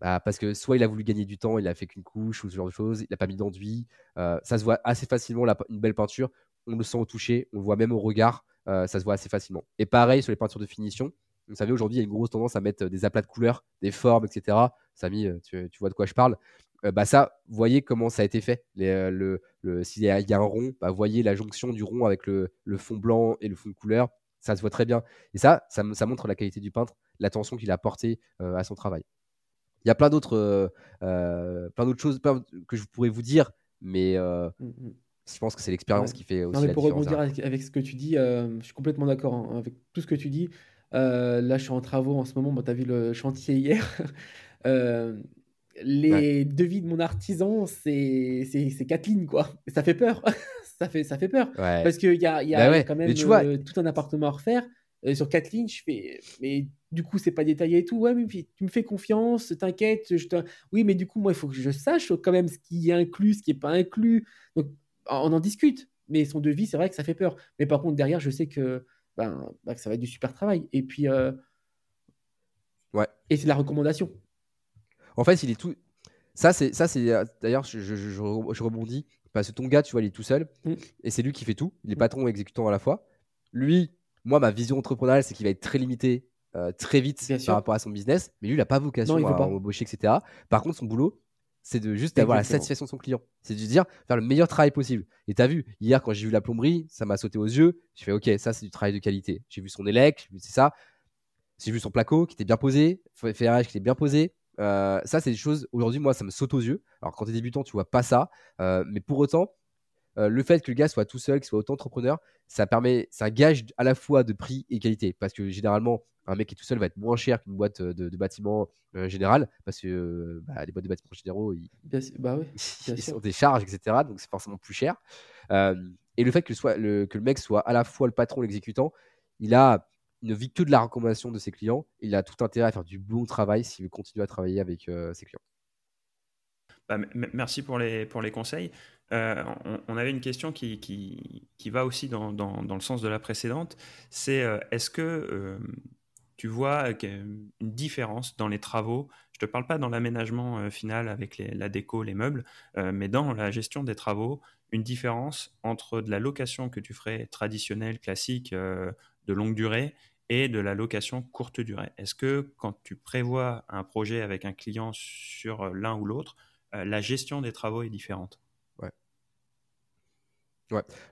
Bah, parce que soit il a voulu gagner du temps, il a fait qu'une couche ou ce genre de choses, il n'a pas mis d'enduit. Euh, ça se voit assez facilement, une belle peinture. On le sent au toucher, on le voit même au regard, euh, ça se voit assez facilement. Et pareil sur les peintures de finition. Vous savez, aujourd'hui, il y a une grosse tendance à mettre des aplats de couleurs, des formes, etc. Samy, euh, tu, vois de quoi je parle. bah ça, voyez comment ça a été fait. le, S'il y, a un rond, bah, voyez la jonction du rond avec le, fond blanc et le fond de couleur. Ça se voit très bien. Et ça, ça montre la qualité du peintre, l'attention qu'il a portée à son travail. Il y a plein d'autres, euh, euh, plein d'autres choses que je pourrais vous dire, mais euh, mmh, mmh. je pense que c'est l'expérience qui fait aussi. Non, mais pour rebondir avec, ce que tu dis, je suis complètement d'accord hein, avec tout ce que tu dis. là, je suis en travaux en ce moment. Bon, tu as vu le chantier hier. les devis de mon artisan, c'est, quatre lignes, quoi. ça fait peur. ça, fait, ça fait peur. Parce qu'il y a, y a bah quand même tout un appartement à refaire. sur quatre lignes, je fais. Mais du coup, c'est pas détaillé et tout. Ouais, mais tu me fais confiance, t'inquiète. Je Oui, mais du coup, moi, il faut que je sache quand même ce qui est inclus, ce qui est pas inclus. Donc, on en discute. Mais son devis, c'est vrai que ça fait peur. Mais par contre, derrière, je sais que, ben, ben ça va être du super travail. Et puis, euh, ouais. Et c'est la recommandation. En fait, il est tout. Ça, c'est ça, c'est d'ailleurs, je, je, rebondis parce que ton gars, tu vois, il est tout seul mmh. et c'est lui qui fait tout. Il est mmh. patron et exécutant à la fois. Lui, moi, ma vision entrepreneuriale, c'est qu'il va être très limité euh, très vite par rapport à son business, mais lui, il n'a pas vocation à embaucher, etc. Par contre, son boulot, c'est de juste avoir la satisfaction de son client. C'est de dire faire le meilleur travail possible. Et tu as vu, hier, quand j'ai vu la plomberie, ça m'a sauté aux yeux. J'ai fait, OK, ça, c'est du travail de qualité. J'ai vu son élec, c'est ça. J'ai vu son placo qui était bien posé, ferrage qui était bien posé. Euh, ça, c'est des choses, aujourd'hui, moi, ça me saute aux yeux. Alors, quand tu es débutant, tu vois pas ça. Euh, mais pour autant, euh, le fait que le gars soit tout seul, qu'il soit autant entrepreneur, ça permet, ça gage à la fois de prix et qualité. Parce que généralement, un mec qui est tout seul va être moins cher qu'une boîte de, de bâtiment euh, générale, parce que bah, les boîtes de bâtiments généraux, ils, bah ont des charges, etc. Donc c'est forcément plus cher. Euh, et le fait que, soit, le, que le mec soit à la fois le patron, l'exécutant, il a ne vit que de la recommandation de ses clients. Il a tout intérêt à faire du bon travail s'il veut continuer à travailler avec ses clients. Bah, merci pour les, pour les conseils. On, avait une question qui, va aussi dans, le sens de la précédente. C'est est-ce que tu vois une différence dans les travaux? Je ne te parle pas dans l'aménagement final avec la déco, les meubles, mais dans la gestion des travaux, une différence entre de la location que tu ferais traditionnelle, classique, de longue durée, et de la location courte durée. Est-ce que quand tu prévois un projet avec un client sur euh, l'un ou l'autre, euh, la gestion des travaux est différente?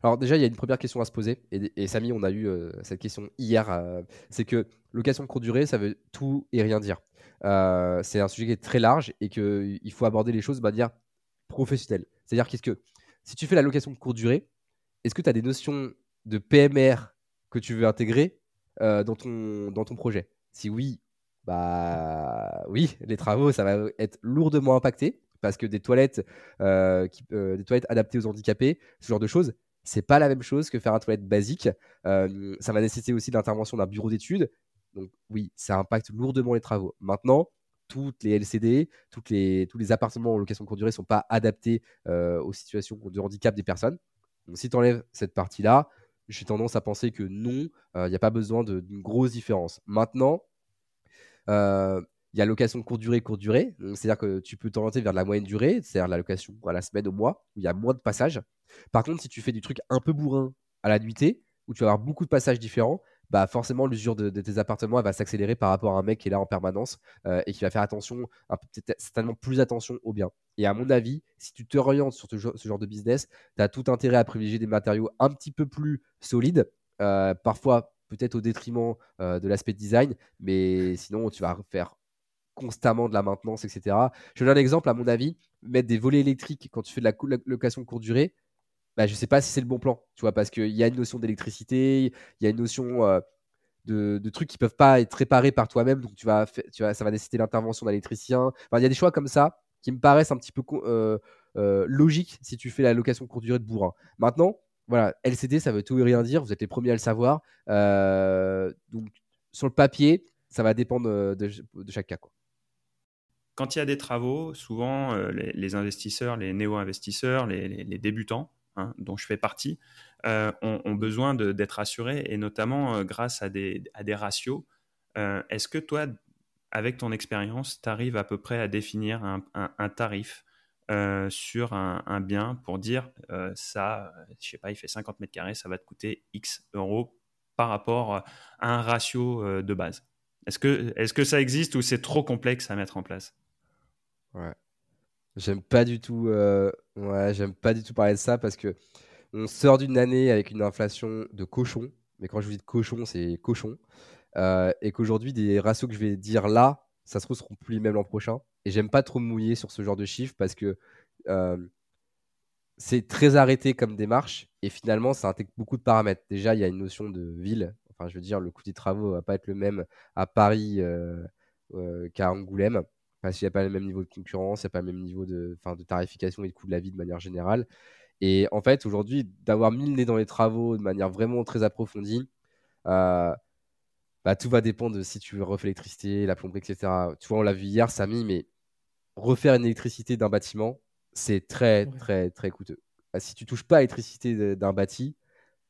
Alors déjà, il y a une première question à se poser. Et, Samy, on a eu euh, cette question hier. c'est que location courte durée, ça veut tout et rien dire. c'est un sujet qui est très large et qu'il faut aborder les choses de manière professionnelle. C'est-à-dire qu'est-ce que si tu fais la location courte durée, est-ce que tu as des notions de PMR que tu veux intégrer euh, dans, ton, dans ton projet? Si oui, bah oui, les travaux, ça va être lourdement impacté parce que des toilettes, euh, euh, des toilettes adaptées aux handicapés, ce genre de choses, c'est pas la même chose que faire un toilette basique. ça va nécessiter aussi l'intervention d'un bureau d'études. Donc oui, ça impacte lourdement les travaux. Maintenant, toutes les LCD, tous les appartements en location courte durée ne sont pas adaptés aux situations de handicap des personnes. Donc si tu enlèves cette partie-là, j'ai tendance à penser que non, euh, il n'y a pas besoin d'une grosse différence. Maintenant, euh, il y a location courte durée, courte durée. C'est-à-dire que tu peux t'orienter vers la moyenne durée, c'est-à-dire la location à la semaine, au mois, où il y a moins de passages. Par contre, si tu fais du truc un peu bourrin à la nuitée, où tu vas avoir beaucoup de passages différents, bah forcément l'usure de, tes appartements va s'accélérer par rapport à un mec qui est là en permanence euh, et qui va faire attention, certainement plus attention au bien. Et à mon avis, si tu te orientes sur ce, genre de business, tu as tout intérêt à privilégier des matériaux un petit peu plus solides, euh, parfois peut-être au détriment euh, de l'aspect design, mais sinon tu vas faire constamment de la maintenance, etc. Je donne un exemple, à mon avis, mettre des volets électriques quand tu fais de la location courte durée, bah, je ne sais pas si c'est le bon plan, tu vois, parce qu'il y a une notion d'électricité, il y a une notion euh, de, trucs qui ne peuvent pas être réparés par toi-même, donc tu vas, tu vas, ça va nécessiter l'intervention d'un électricien. il y a des choix comme ça qui me paraissent un petit peu euh, euh, logiques si tu fais la location courte durée de bourrin. Maintenant, voilà, LCD, ça veut tout et rien dire, vous êtes les premiers à le savoir. donc, sur le papier, ça va dépendre de, chaque cas. Quoi. Quand il y a des travaux, souvent les, investisseurs, les néo-investisseurs, les, débutants, Hein, dont je fais partie, euh, ont, besoin d'être assurés, et notamment euh, grâce à des, ratios. Euh, est-ce que toi, avec ton expérience, tu arrives à peu près à définir un, tarif sur un, bien pour dire ça, je sais pas, il fait 50 mètres carrés, ça va te coûter X euros par rapport à un ratio de base? Est-ce que, est -ce que ça existe ou c'est trop complexe à mettre en place? Ouais. J'aime pas du tout, euh, ouais, j'aime pas du tout parler de ça parce que on sort d'une année avec une inflation de cochon. Mais quand je vous dis de cochon, c'est cochon. Euh, et qu'aujourd'hui, des ratios que je vais dire là, ça se trouve, seront plus les mêmes l'an prochain. Et j'aime pas trop me mouiller sur ce genre de chiffres parce que euh, c'est très arrêté comme démarche. Et finalement, ça intègre beaucoup de paramètres. Déjà, il y a une notion de ville. Enfin, je veux dire, le coût des travaux va pas être le même à Paris qu'à Angoulême parce qu'il n'y a pas le même niveau de concurrence, il n'y a pas le même niveau de, de tarification et de coût de la vie de manière générale. Et en fait, aujourd'hui, d'avoir mis le nez dans les travaux de manière vraiment très approfondie, euh, bah, tout va dépendre de si tu refais l'électricité, la plomberie, etc. Tu vois, on l'a vu hier, Samy, mais refaire une électricité d'un bâtiment, c'est très, très, très coûteux. Bah, si tu touches pas à l'électricité d'un bâti,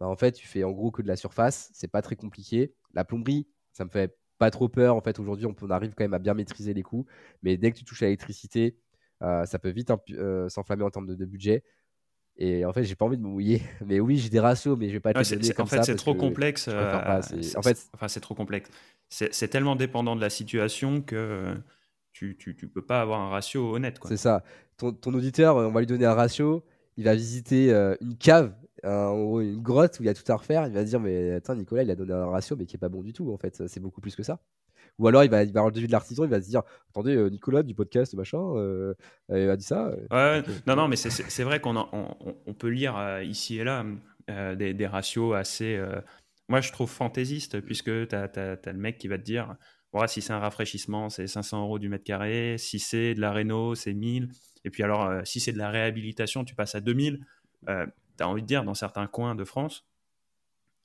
bah, en fait, tu fais en gros que de la surface, c'est pas très compliqué. La plomberie, ça me fait pas trop peur. En fait, aujourd'hui, on, arrive quand même à bien maîtriser les coûts. Mais dès que tu touches à l'électricité, euh, ça peut vite euh, s'enflammer en termes de, budget. Et en fait, j'ai pas envie de me mouiller. Mais oui, j'ai des ratios, mais je vais pas te donner comme ça. En fait, c'est trop complexe. en fait, enfin, c'est trop complexe. C'est tellement dépendant de la situation que tu, tu, tu, peux pas avoir un ratio honnête. C'est ça. Ton, ton, auditeur, on va lui donner un ratio. Il va visiter euh, une cave une grotte où il y a tout à refaire, il va dire mais attends Nicolas il a donné un ratio mais qui est pas bon du tout en fait, c'est beaucoup plus que ça. Ou alors il va, il va avoir le devis de l'artisan, il va se dire attendez euh, Nicolas du podcast machin, euh, a dit ça. Ouais, non non mais c'est vrai qu'on on, peut lire euh, ici et là des, des, ratios assez, moi je trouve fantaisiste puisque tu as, le mec qui va te dire voilà, si c'est un rafraîchissement c'est 500 euros du mètre carré, si c'est de la réno c'est 1000 et puis alors si c'est de la réhabilitation tu passes à 2000 tu as envie de dire, dans certains coins de France,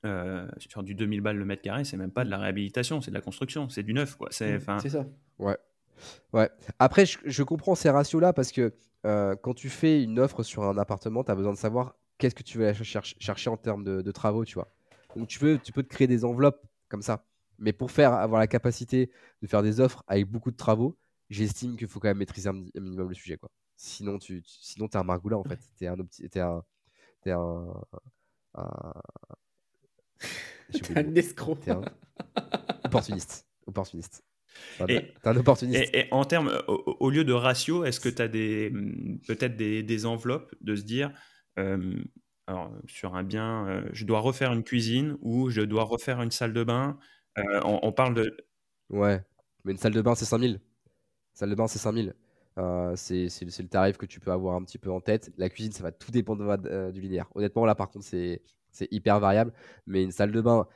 euh, sur du 2000 balles le mètre carré, c'est même pas de la réhabilitation, c'est de la construction, c'est du neuf. quoi. C'est mmh, ça. Ouais. Ouais. Après, je, comprends ces ratios-là parce que euh, quand tu fais une offre sur un appartement, tu as besoin de savoir qu'est-ce que tu veux chercher en termes de, travaux, tu vois. Donc tu peux, tu peux te créer des enveloppes comme ça. Mais pour faire avoir la capacité de faire des offres avec beaucoup de travaux, j'estime qu'il faut quand même maîtriser un, minimum le sujet, quoi. Sinon, tu, tu sinon es un margoulin en fait. T'es un, es un, un, un... un escroc. T'es un opportuniste. Opportuniste. et, un opportuniste. Et, en termes, au, lieu de ratio, est-ce que tu as des, peut-être des, des, enveloppes de se dire, euh, alors, sur un bien, euh, je dois refaire une cuisine ou je dois refaire une salle de bain euh, on, parle de. Ouais, mais une salle de bain, c'est 5000. Salle de bain, c'est 5000. C'est le tarif que tu peux avoir un petit peu en tête. La cuisine, ça va tout dépendre du linéaire. Honnêtement, là, par contre, c'est hyper variable. Mais une salle de bain,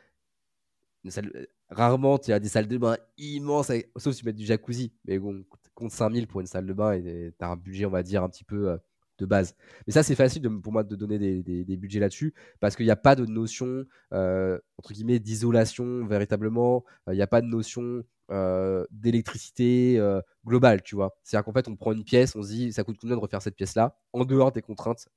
rarement tu as des salles de bain immenses, sauf si tu mets du jacuzzi. Mais bon, compte 5000 pour une salle de bain et tu as un budget, on va dire, un petit peu de base. Mais ça, c'est facile pour moi de donner des, budgets là-dessus parce qu'il n'y a pas de notion, euh, entre guillemets, d'isolation véritablement. Euh, il n'y a pas de notion euh, d'électricité globale, tu vois. C'est-à-dire qu'en fait, on prend une pièce, on se dit, ça coûte combien de refaire cette pièce-là en dehors des contraintes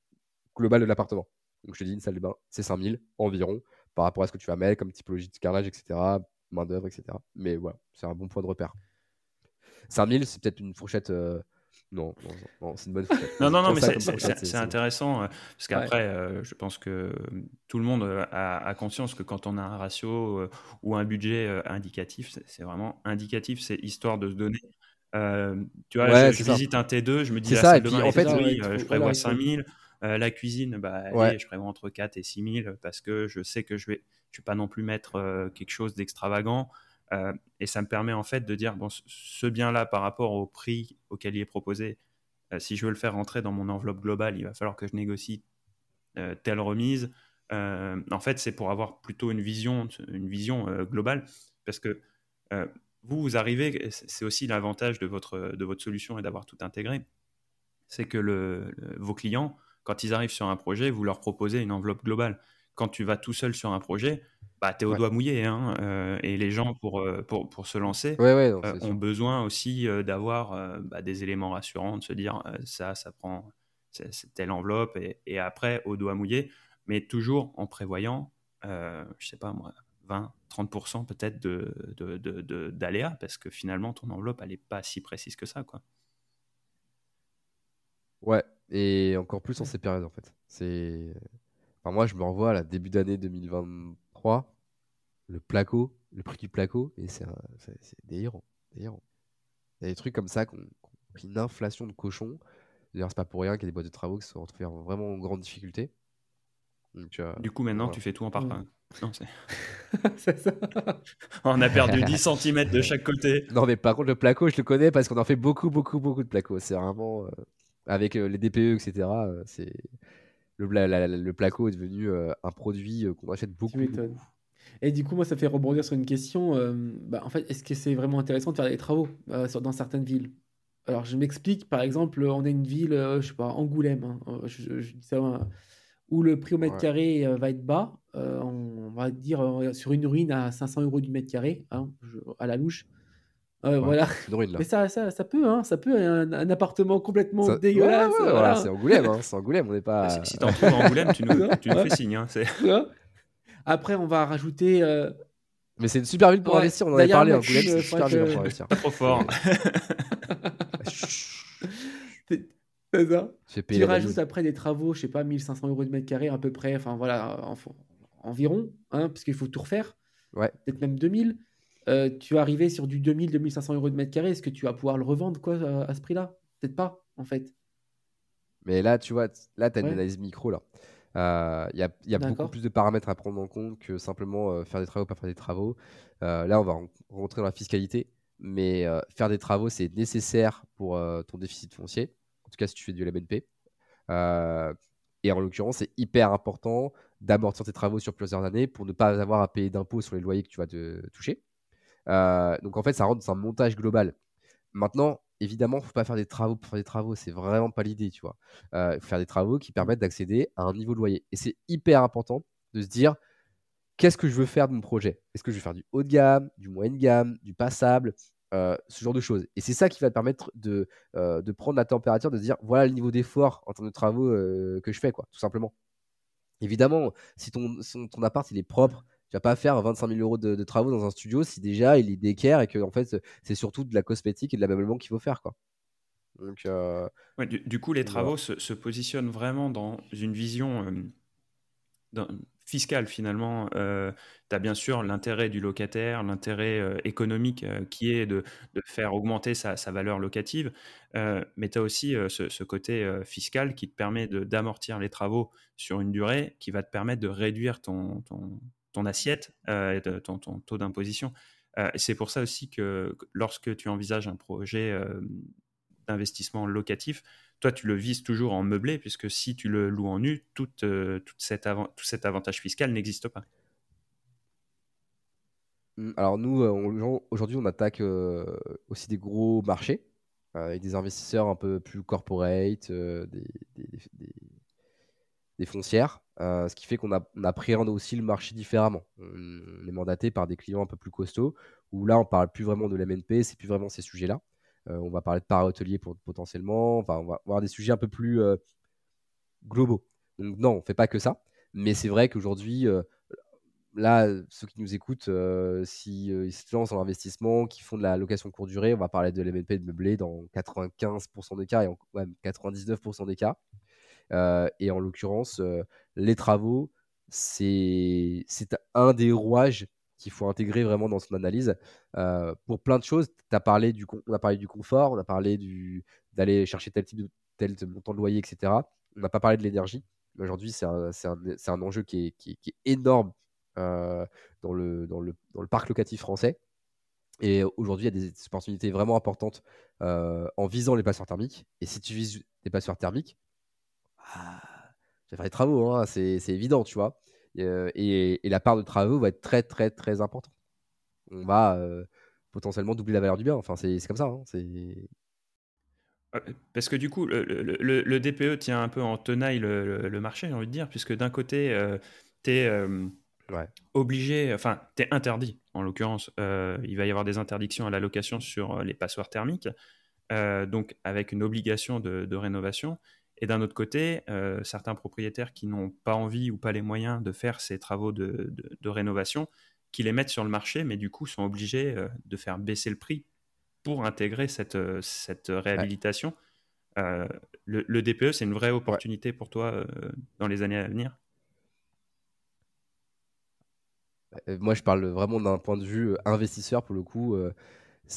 globales de l'appartement. Donc, je te dis, une salle de bain, c'est 5000 environ par rapport à ce que tu vas mettre comme typologie de carrelage, etc., main-d'œuvre, etc. Mais voilà, c'est un bon point de repère. 5000, c'est peut-être une fourchette non, non, c'est une bonne Non, non, non, mais c'est intéressant euh, parce qu'après, euh, je pense que tout le monde euh, a, conscience que quand on a un ratio ou un budget indicatif, c'est vraiment indicatif, c'est histoire de se donner. tu vois, je, visite un T2, je me dis, ça, demain, en fait, je prévois 5000. la cuisine, bah, je prévois entre 4 et 6000 parce que je sais que je vais, je vais pas non plus mettre quelque chose d'extravagant. Euh, et ça me permet en fait de dire, bon, ce bien-là par rapport au prix auquel il est proposé, euh, si je veux le faire rentrer dans mon enveloppe globale, il va falloir que je négocie euh, telle remise. en fait, c'est pour avoir plutôt une vision, une vision globale, parce que vous, arrivez, c'est aussi l'avantage de votre, de votre solution et d'avoir tout intégré, c'est que vos clients, quand ils arrivent sur un projet, vous leur proposez une enveloppe globale. Quand tu vas tout seul sur un projet, bah, tu es au doigt mouillé. Hein, euh, et les gens, pour, euh, pour, pour se lancer, euh, ont besoin aussi d'avoir bah, des éléments rassurants, de se dire ça, ça prend telle enveloppe, et, et, après, au doigt mouillé, mais toujours en prévoyant, je sais pas moi, 20, 30% peut-être d'aléas, de, de, parce que finalement, ton enveloppe, elle n'est pas si précise que ça. Quoi. Ouais, et encore plus en ces périodes, en fait. C'est... Enfin, moi, je me renvoie à la début d'année 2020 le placo, le prix du placo, et c'est des héros. Des héros. Il y a des trucs comme ça qui ont, une inflation de cochon. D'ailleurs, c'est pas pour rien qu'il y a des boîtes de travaux qui se sont retrouvées en vraiment grande difficulté. Euh, du coup, maintenant, tu fais tout en parpaing. Non, c'est ça. On a perdu 10 cm de chaque côté. Non, mais par contre, le placo, je le connais parce qu'on en fait beaucoup, beaucoup, beaucoup de placo. C'est vraiment. Euh, avec euh, les DPE, etc. c'est le, placo est devenu euh, un produit euh, qu'on achète beaucoup, Et du coup, moi, ça fait rebondir sur une question. Euh, bah, en fait, est-ce que c'est vraiment intéressant de faire des travaux dans certaines villes? Alors, je m'explique. Par exemple, on a une ville, je sais pas, Angoulême, hein, je, dis ça, où le prix au mètre carré va être bas. on va dire sur une ruine à 500 euros du mètre carré, hein, à la louche voilà. Mais ça, ça, ça, peut, hein, ça peut, un, un complètement dégueulasse. voilà. c'est Angoulême, hein, c'est Angoulême, on n'est pas. Si, t'en trouves Angoulême, tu nous, tu nous fais signe. Hein, Après, on va rajouter. Euh... Mais c'est une super ville pour investir, on en avait parlé. Angoulême, c'est une super ville pour investir. Pas trop fort. c'est ça. Tu rajoutes après des travaux, je sais pas, 1500 euros de mètre carré à peu près, enfin voilà, environ, hein, parce qu'il faut tout refaire. Ouais. Peut-être même 2000. Euh, tu es arrivé sur du 2000-2500 euros de mètre carré, est-ce que tu vas pouvoir le revendre quoi, à, ce prix-là? Peut-être pas, en fait. Mais là, tu vois, là, tu as une analyse micro. là. Il euh, y a, y a beaucoup plus de paramètres à prendre en compte que simplement euh, faire des travaux, pas faire des travaux. là, on va rentrer dans la fiscalité, mais faire des travaux, c'est nécessaire pour ton déficit foncier, en tout cas si tu fais du LMNP. et en l'occurrence, c'est hyper important d'amortir tes travaux sur plusieurs années pour ne pas avoir à payer d'impôts sur les loyers que tu vas te toucher. Euh, donc en fait, ça rentre dans un montage global. Maintenant, évidemment, faut pas faire des travaux pour faire des travaux. C'est vraiment pas l'idée, tu vois. Euh, il faut faire des travaux qui permettent d'accéder à un niveau de loyer. Et c'est hyper important de se dire qu'est-ce que je veux faire de mon projet? Est-ce que je veux faire du haut de gamme, du moyen de gamme, du passable ce genre de choses? Et c'est ça qui va te permettre de, de prendre la température, de dire voilà le niveau d'effort en termes de travaux que je fais, quoi, tout simplement. Évidemment, si ton, ton appart il est propre, tu vas pas faire 25 000 euros de, travaux dans un studio si déjà il est d'équerre et que en fait c'est surtout de la cosmétique et de l'ameublement qu'il faut faire quoi. Donc, du, coup, les travaux se, positionnent vraiment dans une vision fiscale finalement. Euh, tu as bien sûr l'intérêt du locataire, l'intérêt euh, économique euh, qui est de, faire augmenter sa, valeur locative, mais tu as aussi ce, côté fiscal qui te permet d'amortir les travaux sur une durée qui va te permettre de réduire ton, ton, assiette et ton, ton, taux d'imposition. C'est pour ça aussi que lorsque tu envisages un projet d'investissement locatif, toi, tu le vises toujours en meublé, puisque si tu le loues en nu, tout, euh, cet, avantage fiscal n'existe pas. Mmh, alors nous, euh, aujourd'hui, on attaque euh, aussi des gros marchés, avec des investisseurs un peu plus corporate, des, foncières, ce qui fait qu'on appréhende aussi le marché différemment. On, est mandaté par des clients un peu plus costauds, où là, on parle plus vraiment de l'MNP, c'est plus vraiment ces sujets-là. Euh, on va parler de para-hôtelier potentiellement. On va avoir des sujets un peu plus euh, globaux. Donc non, on ne fait pas que ça. Mais c'est vrai qu'aujourd'hui, euh, là, ceux qui nous écoutent, s'ils se lancent dans l'investissement, qui font de la location courte durée, on va parler de l'MNP de meublé dans 95% des cas et même 99% des cas. Et en l'occurrence, les travaux, c'est un des rouages qu'il faut intégrer vraiment dans son analyse euh, pour plein de choses. As parlé du, on a parlé du confort, on a parlé d'aller chercher tel type de tel montant de loyer, etc. On n'a pas parlé de l'énergie. Aujourd'hui, c'est un, un, enjeu qui est, qui, est énorme euh, dans, le, dans, le, dans, le, parc locatif français. Et aujourd'hui, il y a des opportunités vraiment importantes euh, en visant les passoires thermiques. Et si tu vises des passoires thermiques, ah, tu vas faire des travaux, hein, c'est évident, tu vois. Euh, et, la part de travaux va être très très très importante. On va euh, potentiellement doubler la valeur du bien. Enfin, c'est comme ça. Hein, c'est parce que du coup, le, DPE e tient un peu en tenaille le, marché, j'ai envie de dire, puisque d'un côté, euh, tu es obligé, enfin, tu es interdit, en l'occurrence, il va y avoir des interdictions à la location sur les passoires thermiques, donc avec une obligation de, de rénovation. Et d'un autre côté, euh, certains propriétaires qui n'ont pas envie ou pas les moyens de faire ces travaux de, rénovation, qui les mettent sur le marché, mais du coup sont obligés euh, de faire baisser le prix pour intégrer cette, euh, cette réhabilitation. le, DPE, c'est une vraie opportunité pour toi dans les années à venir? Moi, je parle vraiment d'un point de vue investisseur, pour le coup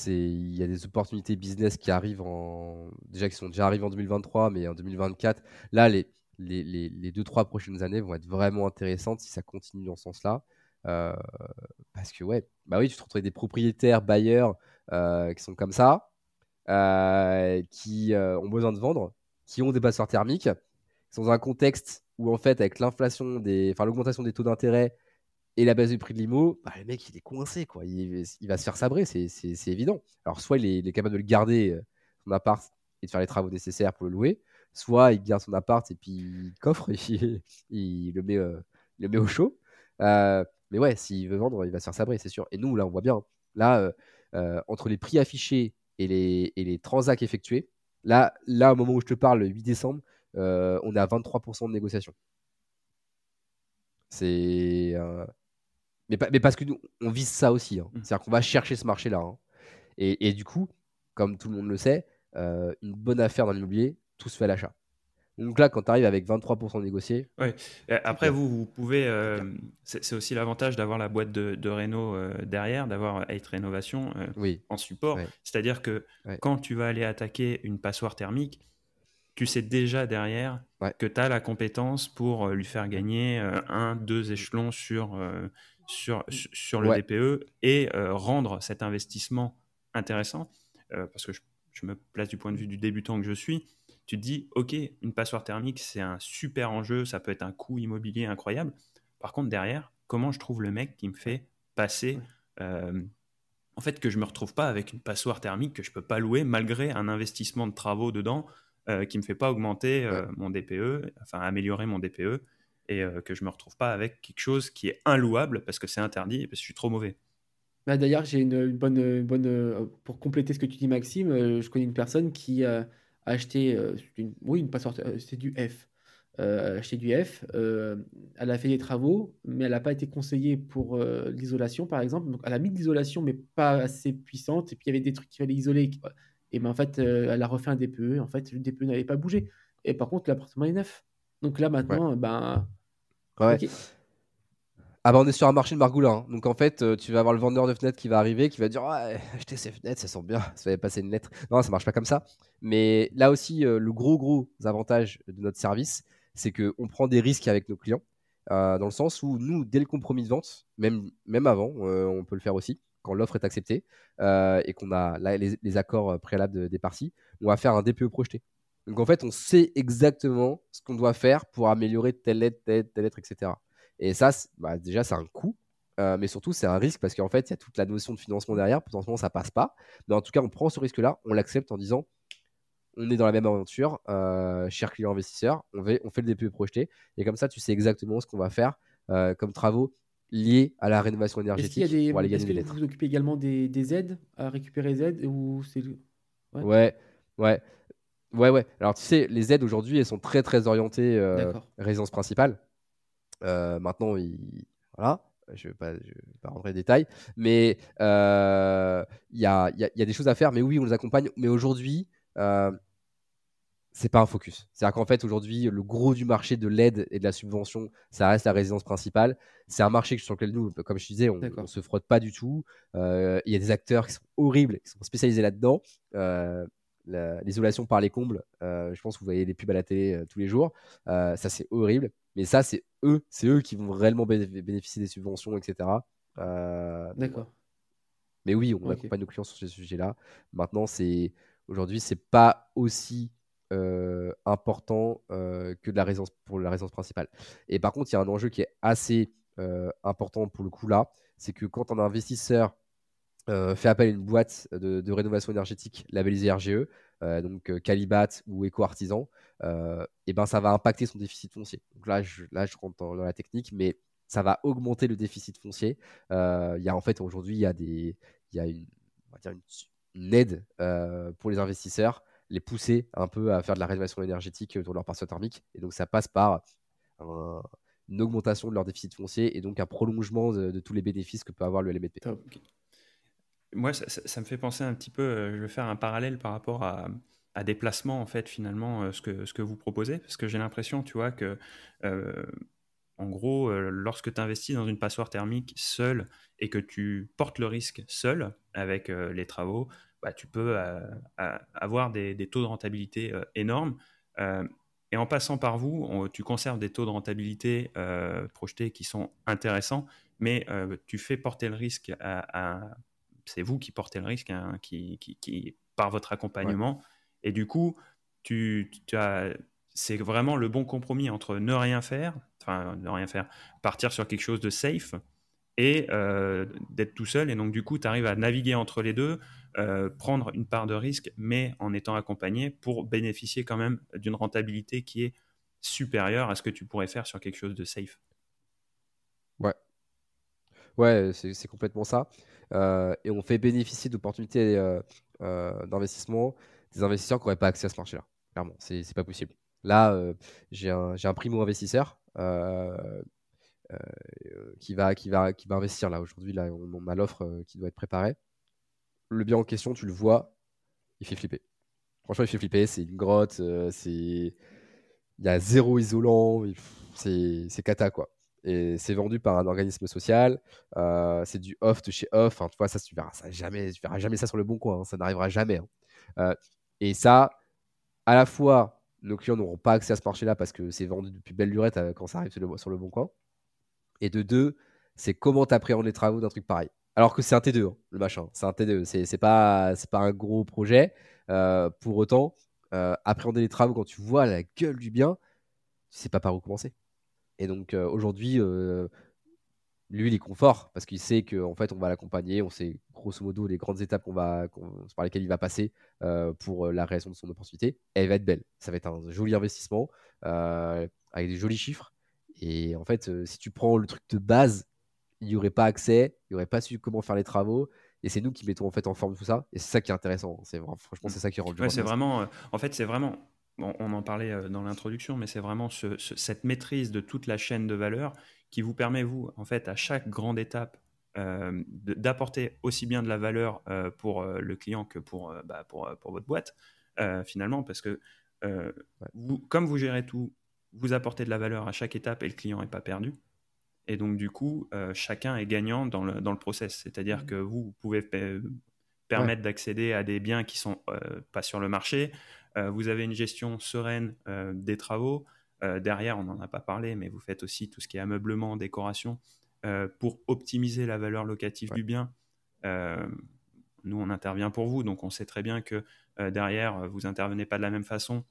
il y a des opportunités business qui arrivent en déjà qui sont déjà arrivées en 2023 mais en 2024 là les les, les, deux trois prochaines années vont être vraiment intéressantes si ça continue dans ce sens-là. Euh, parce que ouais bah oui tu te retrouves des propriétaires bailleurs euh, qui sont comme ça euh, qui ont besoin de vendre qui ont des passeurs thermiques qui sont dans un contexte où en fait avec l'inflation des enfin l'augmentation des taux d'intérêt et la base du prix de l'IMO, bah, le mec, il est coincé, quoi. Il, va se faire sabrer, c'est évident. Alors, soit il est, capable de le garder, euh, son appart, et de faire les travaux nécessaires pour le louer, soit il garde son appart et puis il coffre et il, le, met, euh, le met au chaud. Euh, mais ouais, s'il veut vendre, il va se faire sabrer, c'est sûr. Et nous, là, on voit bien. Là, entre les prix affichés et les, et les transacts effectués, là, là, au moment où je te parle, le 8 décembre, on est à 23% de négociation. C'est mais, mais parce que nous, on vise ça aussi. Hein. Mmh. C'est-à-dire qu'on va chercher ce marché-là. Hein. Et, et, du coup, comme tout le monde le sait, euh, une bonne affaire dans l'immobilier, tout se fait à l'achat. Donc là, quand tu arrives avec 23% négocié. Ouais. Après, vous, vous pouvez. Euh, c'est aussi l'avantage d'avoir la boîte de, de Renault euh, derrière, d'avoir Eight Rénovation oui. en support. C'est-à-dire que quand tu vas aller attaquer une passoire thermique, tu sais déjà derrière que tu as la compétence pour lui faire gagner un, deux échelons sur, sur, sur le DPE et euh, rendre cet investissement intéressant. Euh, parce que je, me place du point de vue du débutant que je suis. Tu te dis, OK, une passoire thermique, c'est un super enjeu, ça peut être un coût immobilier incroyable. Par contre, derrière, comment je trouve le mec qui me fait passer euh, en fait, que je me retrouve pas avec une passoire thermique que je peux pas louer malgré un investissement de travaux dedans qui me fait pas augmenter mon DPE, enfin améliorer mon DPE et euh, que je me retrouve pas avec quelque chose qui est inlouable parce que c'est interdit et parce que je suis trop mauvais. Bah, d'ailleurs, j'ai une, bonne, bonne pour compléter ce que tu dis, Maxime. je connais une personne qui a acheté, oui, une c'est du F. acheté du F. elle a fait des travaux, mais elle n'a pas été conseillée pour l'isolation, par exemple. Donc, elle a mis de l'isolation, mais pas assez puissante. Et puis, il y avait des trucs qu'il fallait isoler. Et ben, en fait, elle a refait un DPE. En fait, le DPE n'avait pas bougé. Et par contre, l'appartement est neuf. Donc là, maintenant, ben. Ouais. Ah bah on est sur un marché de margoulin. Hein. Donc en fait, euh, tu vas avoir le vendeur de fenêtres qui va arriver, qui va dire ouais, achetez ces fenêtres, ça sent bien, ça va passer une lettre. Non, ça marche pas comme ça. Mais là aussi, euh, le gros gros avantage de notre service, c'est qu'on prend des risques avec nos clients, euh, dans le sens où nous, dès le compromis de vente, même, même avant, on peut le faire aussi, quand l'offre est acceptée et qu'on a les, accords préalables des parties, on va faire un DPE projeté. Donc en fait, on sait exactement ce qu'on doit faire pour améliorer telle lettre, telle, telle lettre, etc. Et ça, bah, déjà, c'est un coût. Euh, mais surtout, c'est un risque parce qu'en fait, il y a toute la notion de financement derrière. Potentiellement, ça passe pas. Mais en tout cas, on prend ce risque-là, on l'accepte en disant on est dans la même aventure, euh, cher client investisseur, on, on fait le DPE projeté. Et comme ça, tu sais exactement ce qu'on va faire euh, comme travaux liés à la rénovation énergétique est-ce des, pour aller gagner des lettres. Vous vous occupez également des, aides à récupérer les aides ou c'est ouais. ouais, ouais. Ouais, ouais. Alors, tu sais, les aides aujourd'hui, elles sont très, très orientées résidence principale. Euh, maintenant, il... voilà, je ne vais, pas rentrer les détails, mais euh, il y, a, y, a, des choses à faire. Mais oui, on les accompagne. Mais aujourd'hui, euh, c'est pas un focus. C'est-à-dire qu'en fait, aujourd'hui, le gros du marché de l'aide et de la subvention, ça reste la résidence principale. C'est un marché sur lequel nous, comme je disais, on ne se frotte pas du tout. Il y a des acteurs qui sont horribles, qui sont spécialisés là-dedans. L'isolation par les combles, je pense que vous voyez des pubs à la télé tous les jours. ça, c'est horrible. Mais ça, c'est eux, c'est eux qui vont réellement bénéficier des subventions, etc. Euh, D'accord. Mais oui, on accompagne nos clients sur ce sujet-là. Maintenant, c'est aujourd'hui, c'est pas aussi euh, important euh, que de la résidence pour la résidence principale. Et par contre, il y a un enjeu qui est assez important pour le coup là, c'est que quand un investisseur fait appel à une boîte de, rénovation énergétique labellisée RGE, donc Calibat ou Eco Artisan, euh, et ben ça va impacter son déficit foncier. Donc là, je, rentre dans, la technique, mais ça va augmenter le déficit foncier. Euh, il y a en fait aujourd'hui, il y a des, une, aide euh, pour les investisseurs, les pousser un peu à faire de la rénovation énergétique autour de leur parcelle thermique. Et donc ça passe par une augmentation de leur déficit foncier et donc un prolongement de, tous les bénéfices que peut avoir le LMP. Moi, ça, me fait penser un petit peu, je vais faire un parallèle par rapport à, des placements, en fait, finalement, euh, ce, que, ce que vous proposez Parce que j'ai l'impression, tu vois, que, euh, en gros, euh, lorsque tu investis dans une passoire thermique seule et que tu portes le risque seul avec les travaux, bah, tu peux avoir des, taux de rentabilité énormes. et en passant par vous, tu conserves des taux de rentabilité projetés qui sont intéressants, mais tu fais porter le risque à, c'est vous qui portez le risque, hein, qui, qui, par votre accompagnement, et du coup, tu, as, c'est vraiment le bon compromis entre ne rien faire, enfin ne rien faire, partir sur quelque chose de safe et euh, d'être tout seul. Et donc, du coup, tu arrives à naviguer entre les deux, euh, prendre une part de risque, mais en étant accompagné pour bénéficier quand même d'une rentabilité qui est supérieure à ce que tu pourrais faire sur quelque chose de safe. Ouais. C'est complètement ça. Euh, et on fait bénéficier d'opportunités d'investissement des investisseurs qui n'auraient pas accès à ce marché-là. Clairement, c'est pas possible. Là, euh, j'ai un, un primo-investisseur euh, euh, qui, va, qui, va, qui va investir là. Aujourd'hui, là, on, a l'offre qui doit être préparée. Le bien en question, tu le vois, il fait flipper. Franchement, il fait flipper. C'est une grotte. c'est il y a zéro isolant. C'est cata, quoi. Et c'est vendu par un organisme social. c'est du off de chez off. Tu vois, ça, tu verras, ça jamais, tu verras jamais ça sur le bon coin. Hein. Ça n'arrivera jamais. Hein. Et ça, à la fois, nos clients n'auront pas accès à ce marché-là parce que c'est vendu depuis belle lurette euh, quand ça arrive sur le, bon coin. Et de deux, c'est comment tu appréhendes les travaux d'un truc pareil. Alors que c'est un T2, hein, le machin. C'est un T2. C'est pas, pas un gros projet. Euh, pour autant, euh, appréhender les travaux quand tu vois la gueule du bien, tu sais pas par où commencer. Et donc aujourd'hui, lui, il est confort parce qu'il sait qu'en fait, on va l'accompagner. On sait grosso modo les grandes étapes qu'on va, par lesquelles il va passer euh, pour euh, la réalisation de son opportunité. elle va être belle. Ça va être un joli investissement euh, avec des jolis chiffres. Et en fait, si tu prends le truc de base, il n'y aurait pas accès, il n'y aurait pas su comment faire les travaux. Et c'est nous qui mettons en fait en forme tout ça. Et c'est ça qui est intéressant. C'est franchement, c'est ça qui rend ouais, c'est vraiment, euh, en fait, c'est vraiment. On en parlait euh, dans l'introduction, mais c'est vraiment cette maîtrise de toute la chaîne de valeur qui vous permet, vous, en fait, à chaque grande étape, euh, d'apporter aussi bien de la valeur pour le client que pour, bah, pour, pour, votre boîte, finalement, parce que vous, comme vous gérez tout, vous apportez de la valeur à chaque étape et le client n'est pas perdu. Et donc, du coup, euh, chacun est gagnant dans le, dans le process. C'est-à-dire mmh. que vous, vous pouvez permettre d'accéder à des biens qui sont euh, pas sur le marché. Euh, vous avez une gestion sereine des travaux. derrière, on n'en a pas parlé, mais vous faites aussi tout ce qui est ameublement, décoration, pour optimiser la valeur locative du bien. nous, on intervient pour vous, donc on sait très bien que derrière, vous intervenez pas de la même façon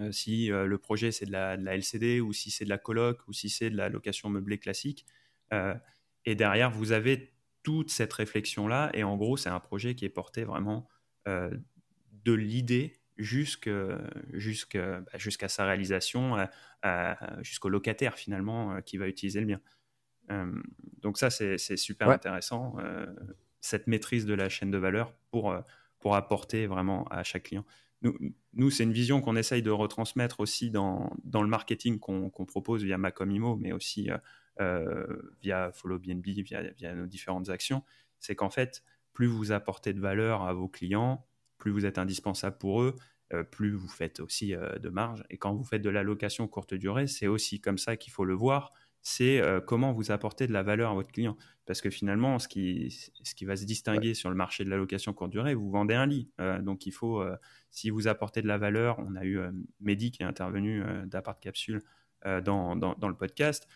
euh, si euh, le projet c'est de la, LCD ou si c'est de la coloc ou si c'est de la location meublée classique. Euh, et derrière, vous avez toute cette réflexion-là. Et en gros, c'est un projet qui est porté vraiment de l'idée jusqu'à bah, sa réalisation, jusqu'au locataire finalement qui va utiliser le bien. donc ça, c'est super intéressant, cette maîtrise de la chaîne de valeur pour, pour apporter vraiment à chaque client nous, c'est une vision qu'on essaye de retransmettre aussi dans, dans le marketing qu'on propose via Macomimo, mais aussi euh, euh, via FollowBnB, via, via nos différentes actions. C'est qu'en fait, plus vous apportez de valeur à vos clients, plus vous êtes indispensable pour eux, euh, plus vous faites aussi de marge. Et quand vous faites de la location courte durée, c'est aussi comme ça qu'il faut le voir c'est euh, comment vous apportez de la valeur à votre client. Parce que finalement, ce qui, ce qui va se distinguer sur le marché de la location courte durée, vous vendez un lit. Euh, donc il faut, euh, si vous apportez de la valeur, on a eu Mehdi qui est intervenu d'Apart Capsule dans, dans, le podcast.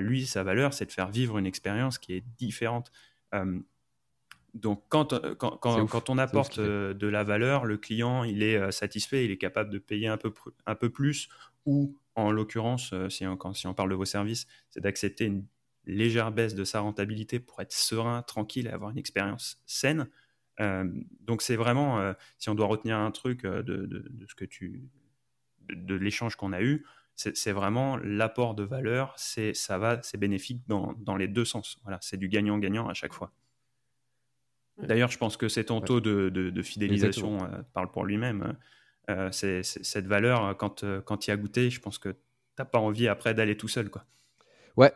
lui, sa valeur, c'est de faire vivre une expérience qui est différente. Donc quand, quand, quand, quand on apporte de la valeur, le client, il est satisfait, il est capable de payer un peu, un peu plus ou en l'occurrence, euh, si, on, si on parle de vos services, c'est d'accepter une légère baisse de sa rentabilité pour être serein, tranquille et avoir une expérience saine. Euh, donc c'est vraiment, euh, si on doit retenir un truc de, ce que tu, de, l'échange qu'on a eu, c'est vraiment l'apport de valeur. C'est ça va, c'est bénéfique dans, les deux sens. Voilà, c'est du gagnant-gagnant à chaque fois. D'ailleurs, je pense que c'est ton taux de, fidélisation parle pour lui-même. Euh, c'est, cette valeur, euh, quand, euh, quand tu y as goûté, je pense que t'as pas envie après d'aller tout seul. Quoi. Ouais.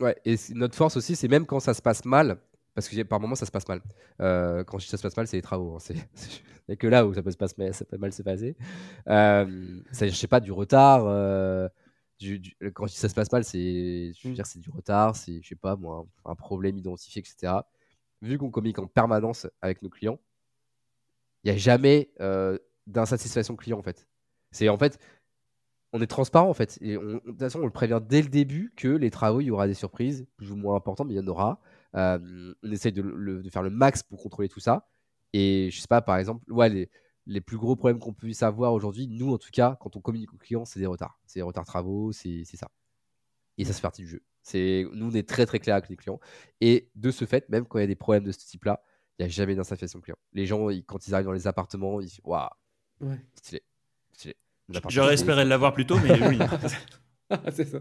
Ouais, et notre force aussi, c'est même quand ça se passe mal, parce que par moments ça se passe mal. quand je dis ça se passe mal, c'est les travaux. Hein. C'est, que là où ça peut, se passer, ça peut mal se passer. Euh, je sais pas, du retard. du, quand je dis ça se passe mal, c'est, mm. du retard, c'est, je sais pas, moi, un problème identifié, etc. Vu qu'on communique en permanence avec nos clients, il n'y a jamais euh, d'insatisfaction client en fait. C'est en fait, on est transparent en fait. De toute façon, on le prévient dès le début que les travaux, il y aura des surprises, plus ou moins importantes, mais il y en aura. Euh, on essaye de, faire le max pour contrôler tout ça. Et je sais pas, par exemple, les, plus gros problèmes qu'on puisse avoir aujourd'hui, nous en tout cas, quand on communique aux clients, c'est des retards. C'est des retards travaux, c'est ça. Et ça, c'est partie du jeu. Nous, on est très très clair avec les clients. Et de ce fait, même quand il y a des problèmes de ce type-là, il n'y a jamais d'insatisfaction client. Les gens, quand ils arrivent dans les appartements, ils disent Waouh, ouais. stylé. stylé. J'aurais espéré l'avoir plus tôt, mais oui. c'est ça.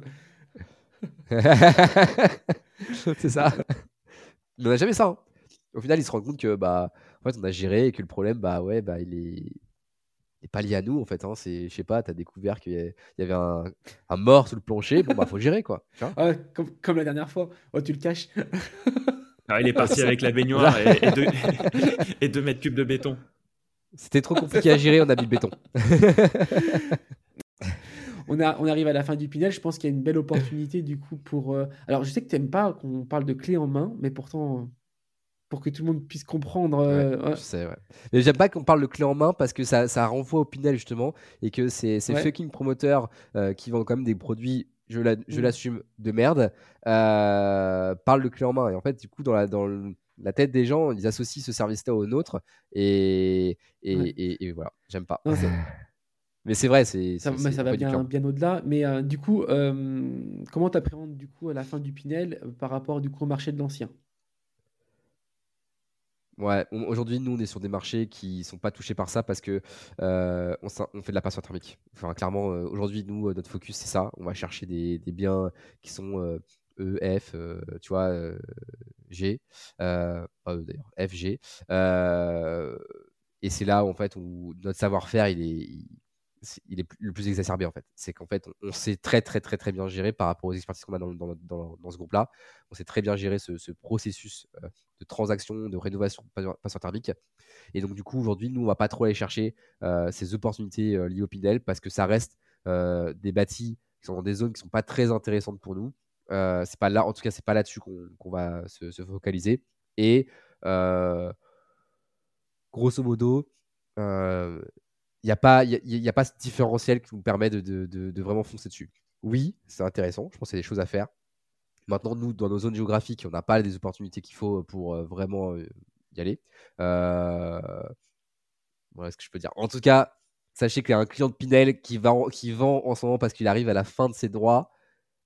c'est ça. Mais on n'a jamais ça. Hein. Au final, ils se rendent compte que bah, en fait, on a géré et que le problème, bah ouais, bah il est, il pas lié à nous en fait. Hein. C'est, je sais pas, t'as découvert qu'il y avait un, un, mort sous le plancher. Bon bah faut gérer quoi. Ah, comme, comme, la dernière fois. Oh, tu le caches. Alors, il est parti avec la baignoire et, et, deux, mètres cubes de béton. C'était trop compliqué à gérer, on a mis le béton. on, a, on arrive à la fin du Pinel. Je pense qu'il y a une belle opportunité du coup pour. Euh, alors, je sais que tu n'aimes pas qu'on parle de clé en main, mais pourtant, pour que tout le monde puisse comprendre. Euh, je sais, ouais. Mais j'aime pas qu'on parle de clé en main parce que ça, ça renvoie au Pinel justement et que c'est ces fucking promoteurs euh, qui vendent quand même des produits je mm. l'assume, de merde, euh, parle le clé en main. Et en fait, du coup, dans la, dans la tête des gens, ils associent ce service-là au nôtre. Et, et, voilà, j'aime pas. mais c'est vrai, c'est. Ça, ça va bien, bien au-delà. Mais euh, du coup, euh, comment tu appréhendes du coup à la fin du Pinel par rapport du coup au marché de l'ancien? Ouais, aujourd'hui, nous, on est sur des marchés qui sont pas touchés par ça parce que euh, on, fait de la passion thermique. Enfin, clairement, euh, aujourd'hui, nous, euh, notre focus, c'est ça. On va chercher des, biens qui sont E, F, tu vois, G, d'ailleurs, F, G. et c'est là en fait où notre savoir-faire il est, est le plus exacerbé en fait. C'est qu'en fait, on, sait très très très très bien gérer par rapport aux expertises qu'on a dans, dans, ce groupe-là. On sait très bien gérer ce, processus euh, de transaction, de rénovation patient thermique. Et donc du coup, aujourd'hui, nous, on va pas trop aller chercher euh, ces opportunités euh, liées au Pinel parce que ça reste des bâtis qui sont dans des zones qui sont pas très intéressantes pour nous. c'est pas là, en tout cas, c'est pas là-dessus qu'on va se, focaliser. Et grosso modo, il n'y a, pas, a pas ce différentiel qui nous permet de, vraiment foncer dessus. Oui, c'est intéressant, je pense qu'il y des choses à faire. Maintenant, nous, dans nos zones géographiques, on n'a pas les opportunités qu'il faut pour euh, vraiment euh, y aller. Euh... Voilà ce que je peux dire. En tout cas, sachez qu'il y a un client de Pinel qui, va, qui vend en ce moment parce qu'il arrive à la fin de ses droits,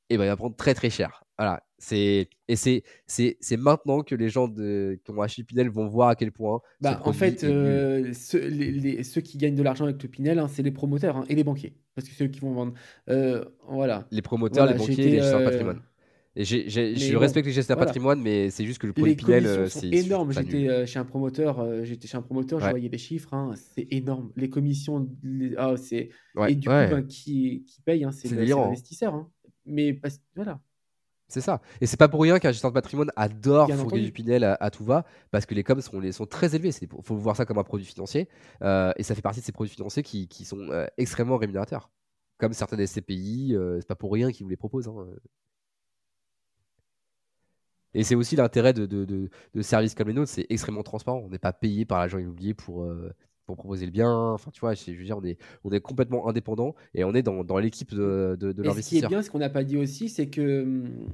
et ben, il va prendre très très cher. Voilà. C'est et c'est c'est c'est maintenant que les gens de qui ont acheté Pinel vont voir à quel point. Bah, en fait, euh, ceux, les, ceux qui gagnent de l'argent avec le Pinel, hein, c'est les promoteurs hein, et les banquiers, parce que c'est eux qui vont vendre. Euh, voilà. Les promoteurs, les banquiers, les gestionnaires de euh, patrimoine. Et je respecte les gestionnaires de patrimoine, mais c'est juste que le produit Pinel, c'est énorme. J'étais chez un promoteur, j'étais chez un promoteur, je voyais les chiffres, hein, c'est énorme. Les commissions, ah, c'est et du coup, ben, qui, qui paye, c'est l'investisseur. Mais voilà. C'est ça. Et c'est pas pour rien qu'un gestionnaire de patrimoine adore fourguer du Pinel à, tout va, parce que les coms sont, les, sont très élevés. Il faut voir ça comme un produit financier. Euh, et ça fait partie de ces produits financiers qui, qui sont euh, extrêmement rémunérateurs. Comme certains des SCPI, euh, c'est pas pour rien qu'ils vous les proposent. Hein. Et c'est aussi l'intérêt de, de, de, services comme les nôtres, c'est extrêmement transparent. On n'est pas payé par l'agent immobilier pour, pour proposer le bien. Enfin, tu vois, je veux dire, on est, on est complètement indépendant et on est dans, dans l'équipe de, de, l'investisseur. Ce qui est bien, ce qu'on n'a pas dit aussi, c'est que hum,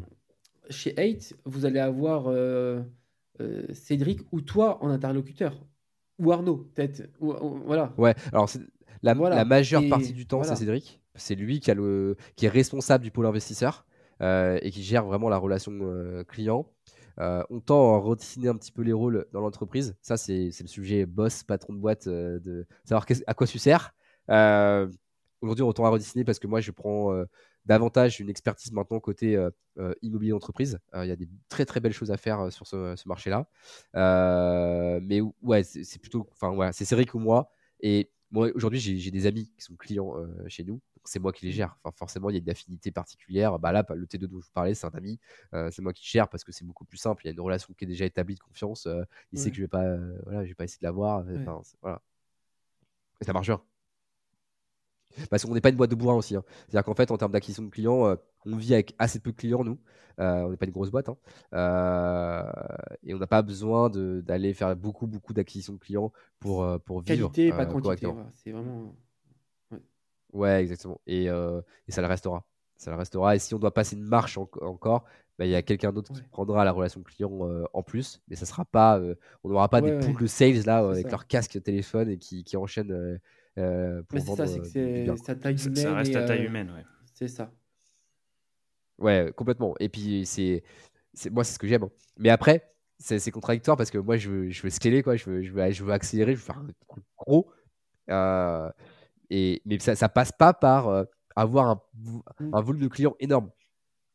chez 8, vous allez avoir euh, euh, Cédric ou toi en interlocuteur. Ou Arnaud, peut-être. voilà. Ouais, alors la, la majeure partie du temps, c'est Cédric. C'est lui qui, a le, qui est responsable du pôle investisseur euh, et qui gère vraiment la relation client. Euh, on tend à redessiner un petit peu les rôles dans l'entreprise. Ça, c'est le sujet boss, patron de boîte, euh, de savoir à quoi tu sers. Euh, aujourd'hui, on tend à redessiner parce que moi, je prends davantage une expertise maintenant côté immobilier d'entreprise. Il y a des très très belles choses à faire sur ce, marché-là. mais ouais, c'est plutôt, enfin c'est Cédric ou moi. Et moi, aujourd'hui, j'ai des amis qui sont clients chez nous c'est moi qui les gère. Enfin, forcément, il y a une affinité particulière. Bah là, le T2 dont je vous parlais, c'est un ami. Euh, c'est moi qui gère parce que c'est beaucoup plus simple. Il y a une relation qui est déjà établie de confiance. Euh, il sait que je vais pas, euh, voilà, je vais pas essayer de l'avoir. Enfin, voilà. Et ça marche bien. Parce qu'on n'est pas une boîte de bourrin aussi. Hein. C'est-à-dire qu'en fait, en termes d'acquisition de clients, on vit avec assez peu de clients, nous. on n'est pas une grosse boîte. Hein. et on n'a pas besoin d'aller faire beaucoup, beaucoup d'acquisition de clients pour, pour vivre. Qualité, pas quantité. C'est vraiment. Ouais, exactement. Et, euh, et, ça le restera. Ça le restera. Et si on doit passer une marche encore, bah, il y a quelqu'un d'autre qui prendra la relation client euh, en plus. Mais ça sera pas, euh, on n'aura pas des poules de sales là avec leur casque téléphone et qui, qui enchaînent pour vendre. Ça, c'est taille humaine. Ça reste à taille humaine, ouais. C'est ça. Ouais, complètement. Et puis c'est, moi, c'est ce que j'aime. Hein. Mais après, c'est contradictoire parce que moi, je veux, je veux scaler, quoi. Je veux, je veux, je veux accélérer, je veux faire un truc gros. Euh, mais ça, ça passe pas par euh, avoir un, mm. un, volume de clients énorme.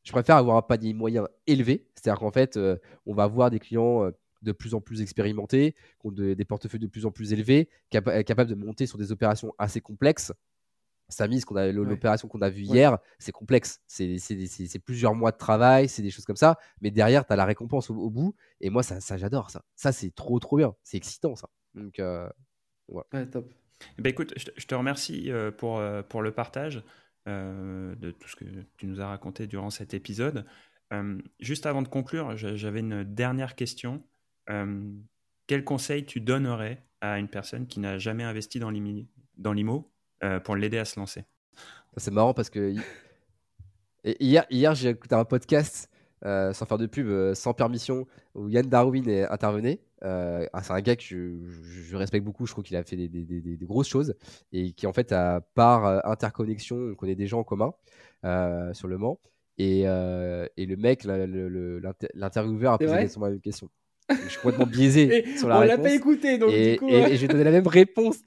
Je préfère avoir un panier moyen élevé, c'est-à-dire qu'en fait, euh, on va avoir des clients euh, de plus en plus expérimentés, qui ont des portefeuilles de plus en plus élevés, capables de monter sur des opérations assez complexes. Samy, l'opération qu'on a vue hier, c'est complexe. C'est plusieurs mois de travail, c'est des choses comme ça. Mais derrière, tu as la récompense au, bout. Et moi, ça, ça j'adore ça. Ça, c'est trop, trop bien. C'est excitant, ça. Donc, voilà. Ouais, top. Eh ben, écoute, je te remercie euh, pour, euh, pour le partage euh, de tout ce que tu nous as raconté durant cet épisode. juste avant de conclure, j'avais une dernière question. quel conseil tu donnerais à une personne qui n'a jamais investi dans l'IMO pour l'aider à se lancer? C'est marrant parce que hier, hier j'ai écouté un podcast sans faire de pub, sans permission, où Yann Darwin intervenait. Euh, ah, c'est un gars que je, respecte beaucoup. Je trouve qu'il a fait des, grosses choses et qui, en fait, à par euh, interconnexion, on connaît des gens en commun euh, sur le Mans. Et, le mec, l'intervieweur, a posé la même question. Je suis complètement biaisé sur la on réponse. On l'a pas écouté, donc et, du coup. Et, j'ai donné la même réponse.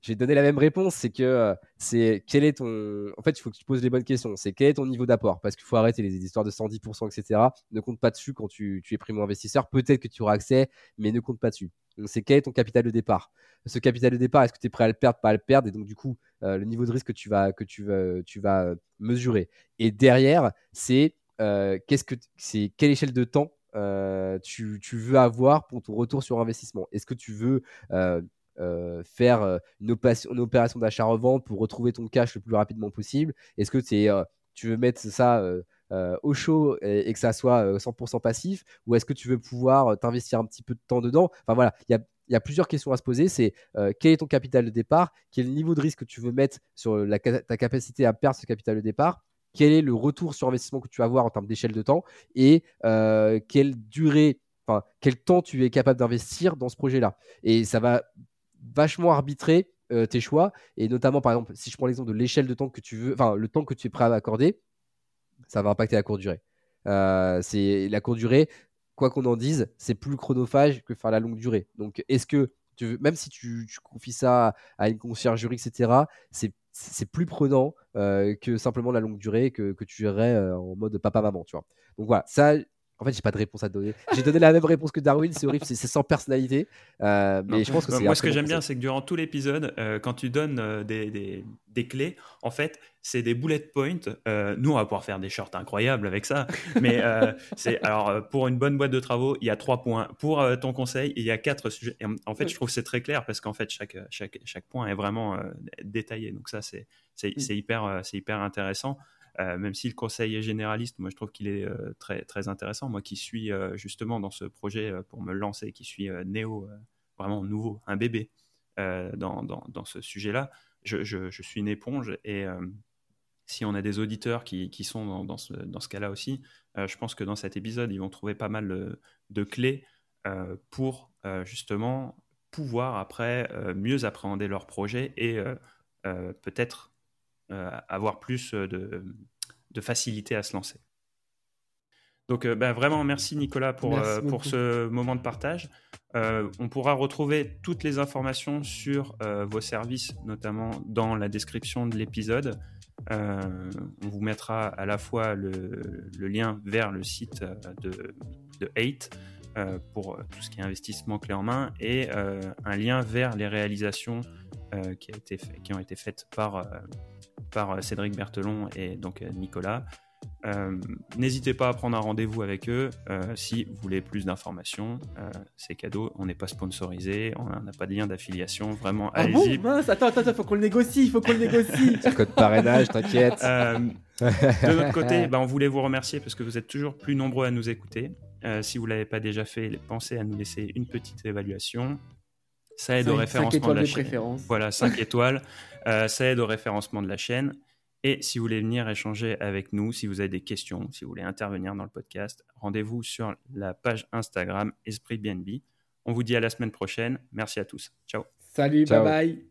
Te donner la même réponse, c'est que euh, c'est quel est ton. En fait, il faut que tu poses les bonnes questions. C'est quel est ton niveau d'apport? Parce qu'il faut arrêter les histoires de 110%, etc. Ne compte pas dessus quand tu, es primo-investisseur. Peut-être que tu auras accès, mais ne compte pas dessus. C'est quel est ton capital de départ? Ce capital de départ, est-ce que tu es prêt à le perdre, pas à le perdre Et donc, du coup, euh, le niveau de risque que tu vas, que tu vas, tu vas euh, mesurer. Et derrière, c'est qu'est-ce que c'est quelle échelle de temps tu, tu, veux avoir pour ton retour sur investissement? Est-ce que tu veux euh, faire euh, une, opération, d'achat-revente pour retrouver ton cash le plus rapidement possible. Est-ce que euh, tu veux mettre ça au chaud et, que ça soit 100% passif? Ou est-ce que tu veux pouvoir t'investir un petit peu de temps dedans? Enfin voilà, il y a, plusieurs questions à se poser. C'est quel est ton capital de départ? Quel est le niveau de risque que tu veux mettre sur ta capacité à perdre ce capital de départ? Quel est le retour sur investissement que tu vas avoir en termes d'échelle de temps? Et quelle durée, enfin, quel temps tu es capable d'investir dans ce projet-là? Et ça va vachement arbitrer euh, tes choix. Et notamment, par exemple, si je prends l'exemple de l'échelle de temps que tu veux, enfin, le temps que tu es prêt à accorder, ça va impacter la courte durée. Euh, c'est la courte durée, quoi qu'on en dise, c'est plus chronophage que faire la longue durée. Donc, est-ce que tu veux, même si tu, confies ça à une conciergerie, etc., c'est c'est plus prenant euh, que simplement la longue durée que, que tu gérerais en mode papa-maman, tu vois. Donc voilà, ça, en fait, j'ai pas de réponse à te donner. J'ai donné la même réponse que Darwin, c'est horrible, c'est sans personnalité. Euh, mais je pense que c'est. Moi, ce que j'aime bien, c'est que durant tout l'épisode, euh, quand tu donnes euh, des, des, des, clés, en fait, c'est des bullet points. nous, on va pouvoir faire des shorts incroyables avec ça. Mais c'est alors pour une bonne boîte de travaux, il y a trois points. Pour ton conseil, il y a quatre sujets. en fait, je trouve que c'est très clair parce qu'en fait, chaque, chaque, chaque point est vraiment détaillé. Donc ça, c'est c'est mm. hyper, c'est hyper intéressant. Euh, même si le conseil est généraliste, moi je trouve qu'il est euh, très, très intéressant. Moi qui suis euh, justement dans ce projet pour me lancer, qui suis néo, vraiment nouveau, un bébé dans, dans, dans, ce sujet-là, je, je, suis une éponge et si on a des auditeurs qui, qui sont dans, dans ce, dans ce cas-là aussi, je pense que dans cet épisode, ils vont trouver pas mal de clés pour justement pouvoir après mieux appréhender leur projet et peut-être avoir plus de, de facilité à se lancer. Donc euh, bah, vraiment merci Nicolas pour, euh, pour ce moment de partage. Euh, on pourra retrouver toutes les informations sur vos services, notamment dans la description de l'épisode. on vous mettra à la fois le, lien vers le site de, de 8 pour tout ce qui est investissement clé en main et un lien vers les réalisations qui, a été qui ont été faites par par euh, Cédric Berthelon et donc euh, Nicolas. Euh, n'hésitez pas à prendre un rendez-vous avec eux si vous voulez plus d'informations. c'est cadeau, on n'est pas sponsorisé, on n'a pas de lien d'affiliation. Vraiment, ah allez-y. Bon attends, attends, faut qu'on le négocie, il faut qu'on le négocie. Code parrainage, t'inquiète. de notre côté, bah, on voulait vous remercier parce que vous êtes toujours plus nombreux à nous écouter. si vous ne l'avez pas déjà fait, pensez à nous laisser une petite évaluation. Ça aide au référencement de la chaîne. Voilà, 5 étoiles. Euh, ça aide au référencement de la chaîne. Et si vous voulez venir échanger avec nous, si vous avez des questions, si vous voulez intervenir dans le podcast, rendez-vous sur la page Instagram Esprit BNB. On vous dit à la semaine prochaine. Merci à tous. Ciao. Salut, bye bye.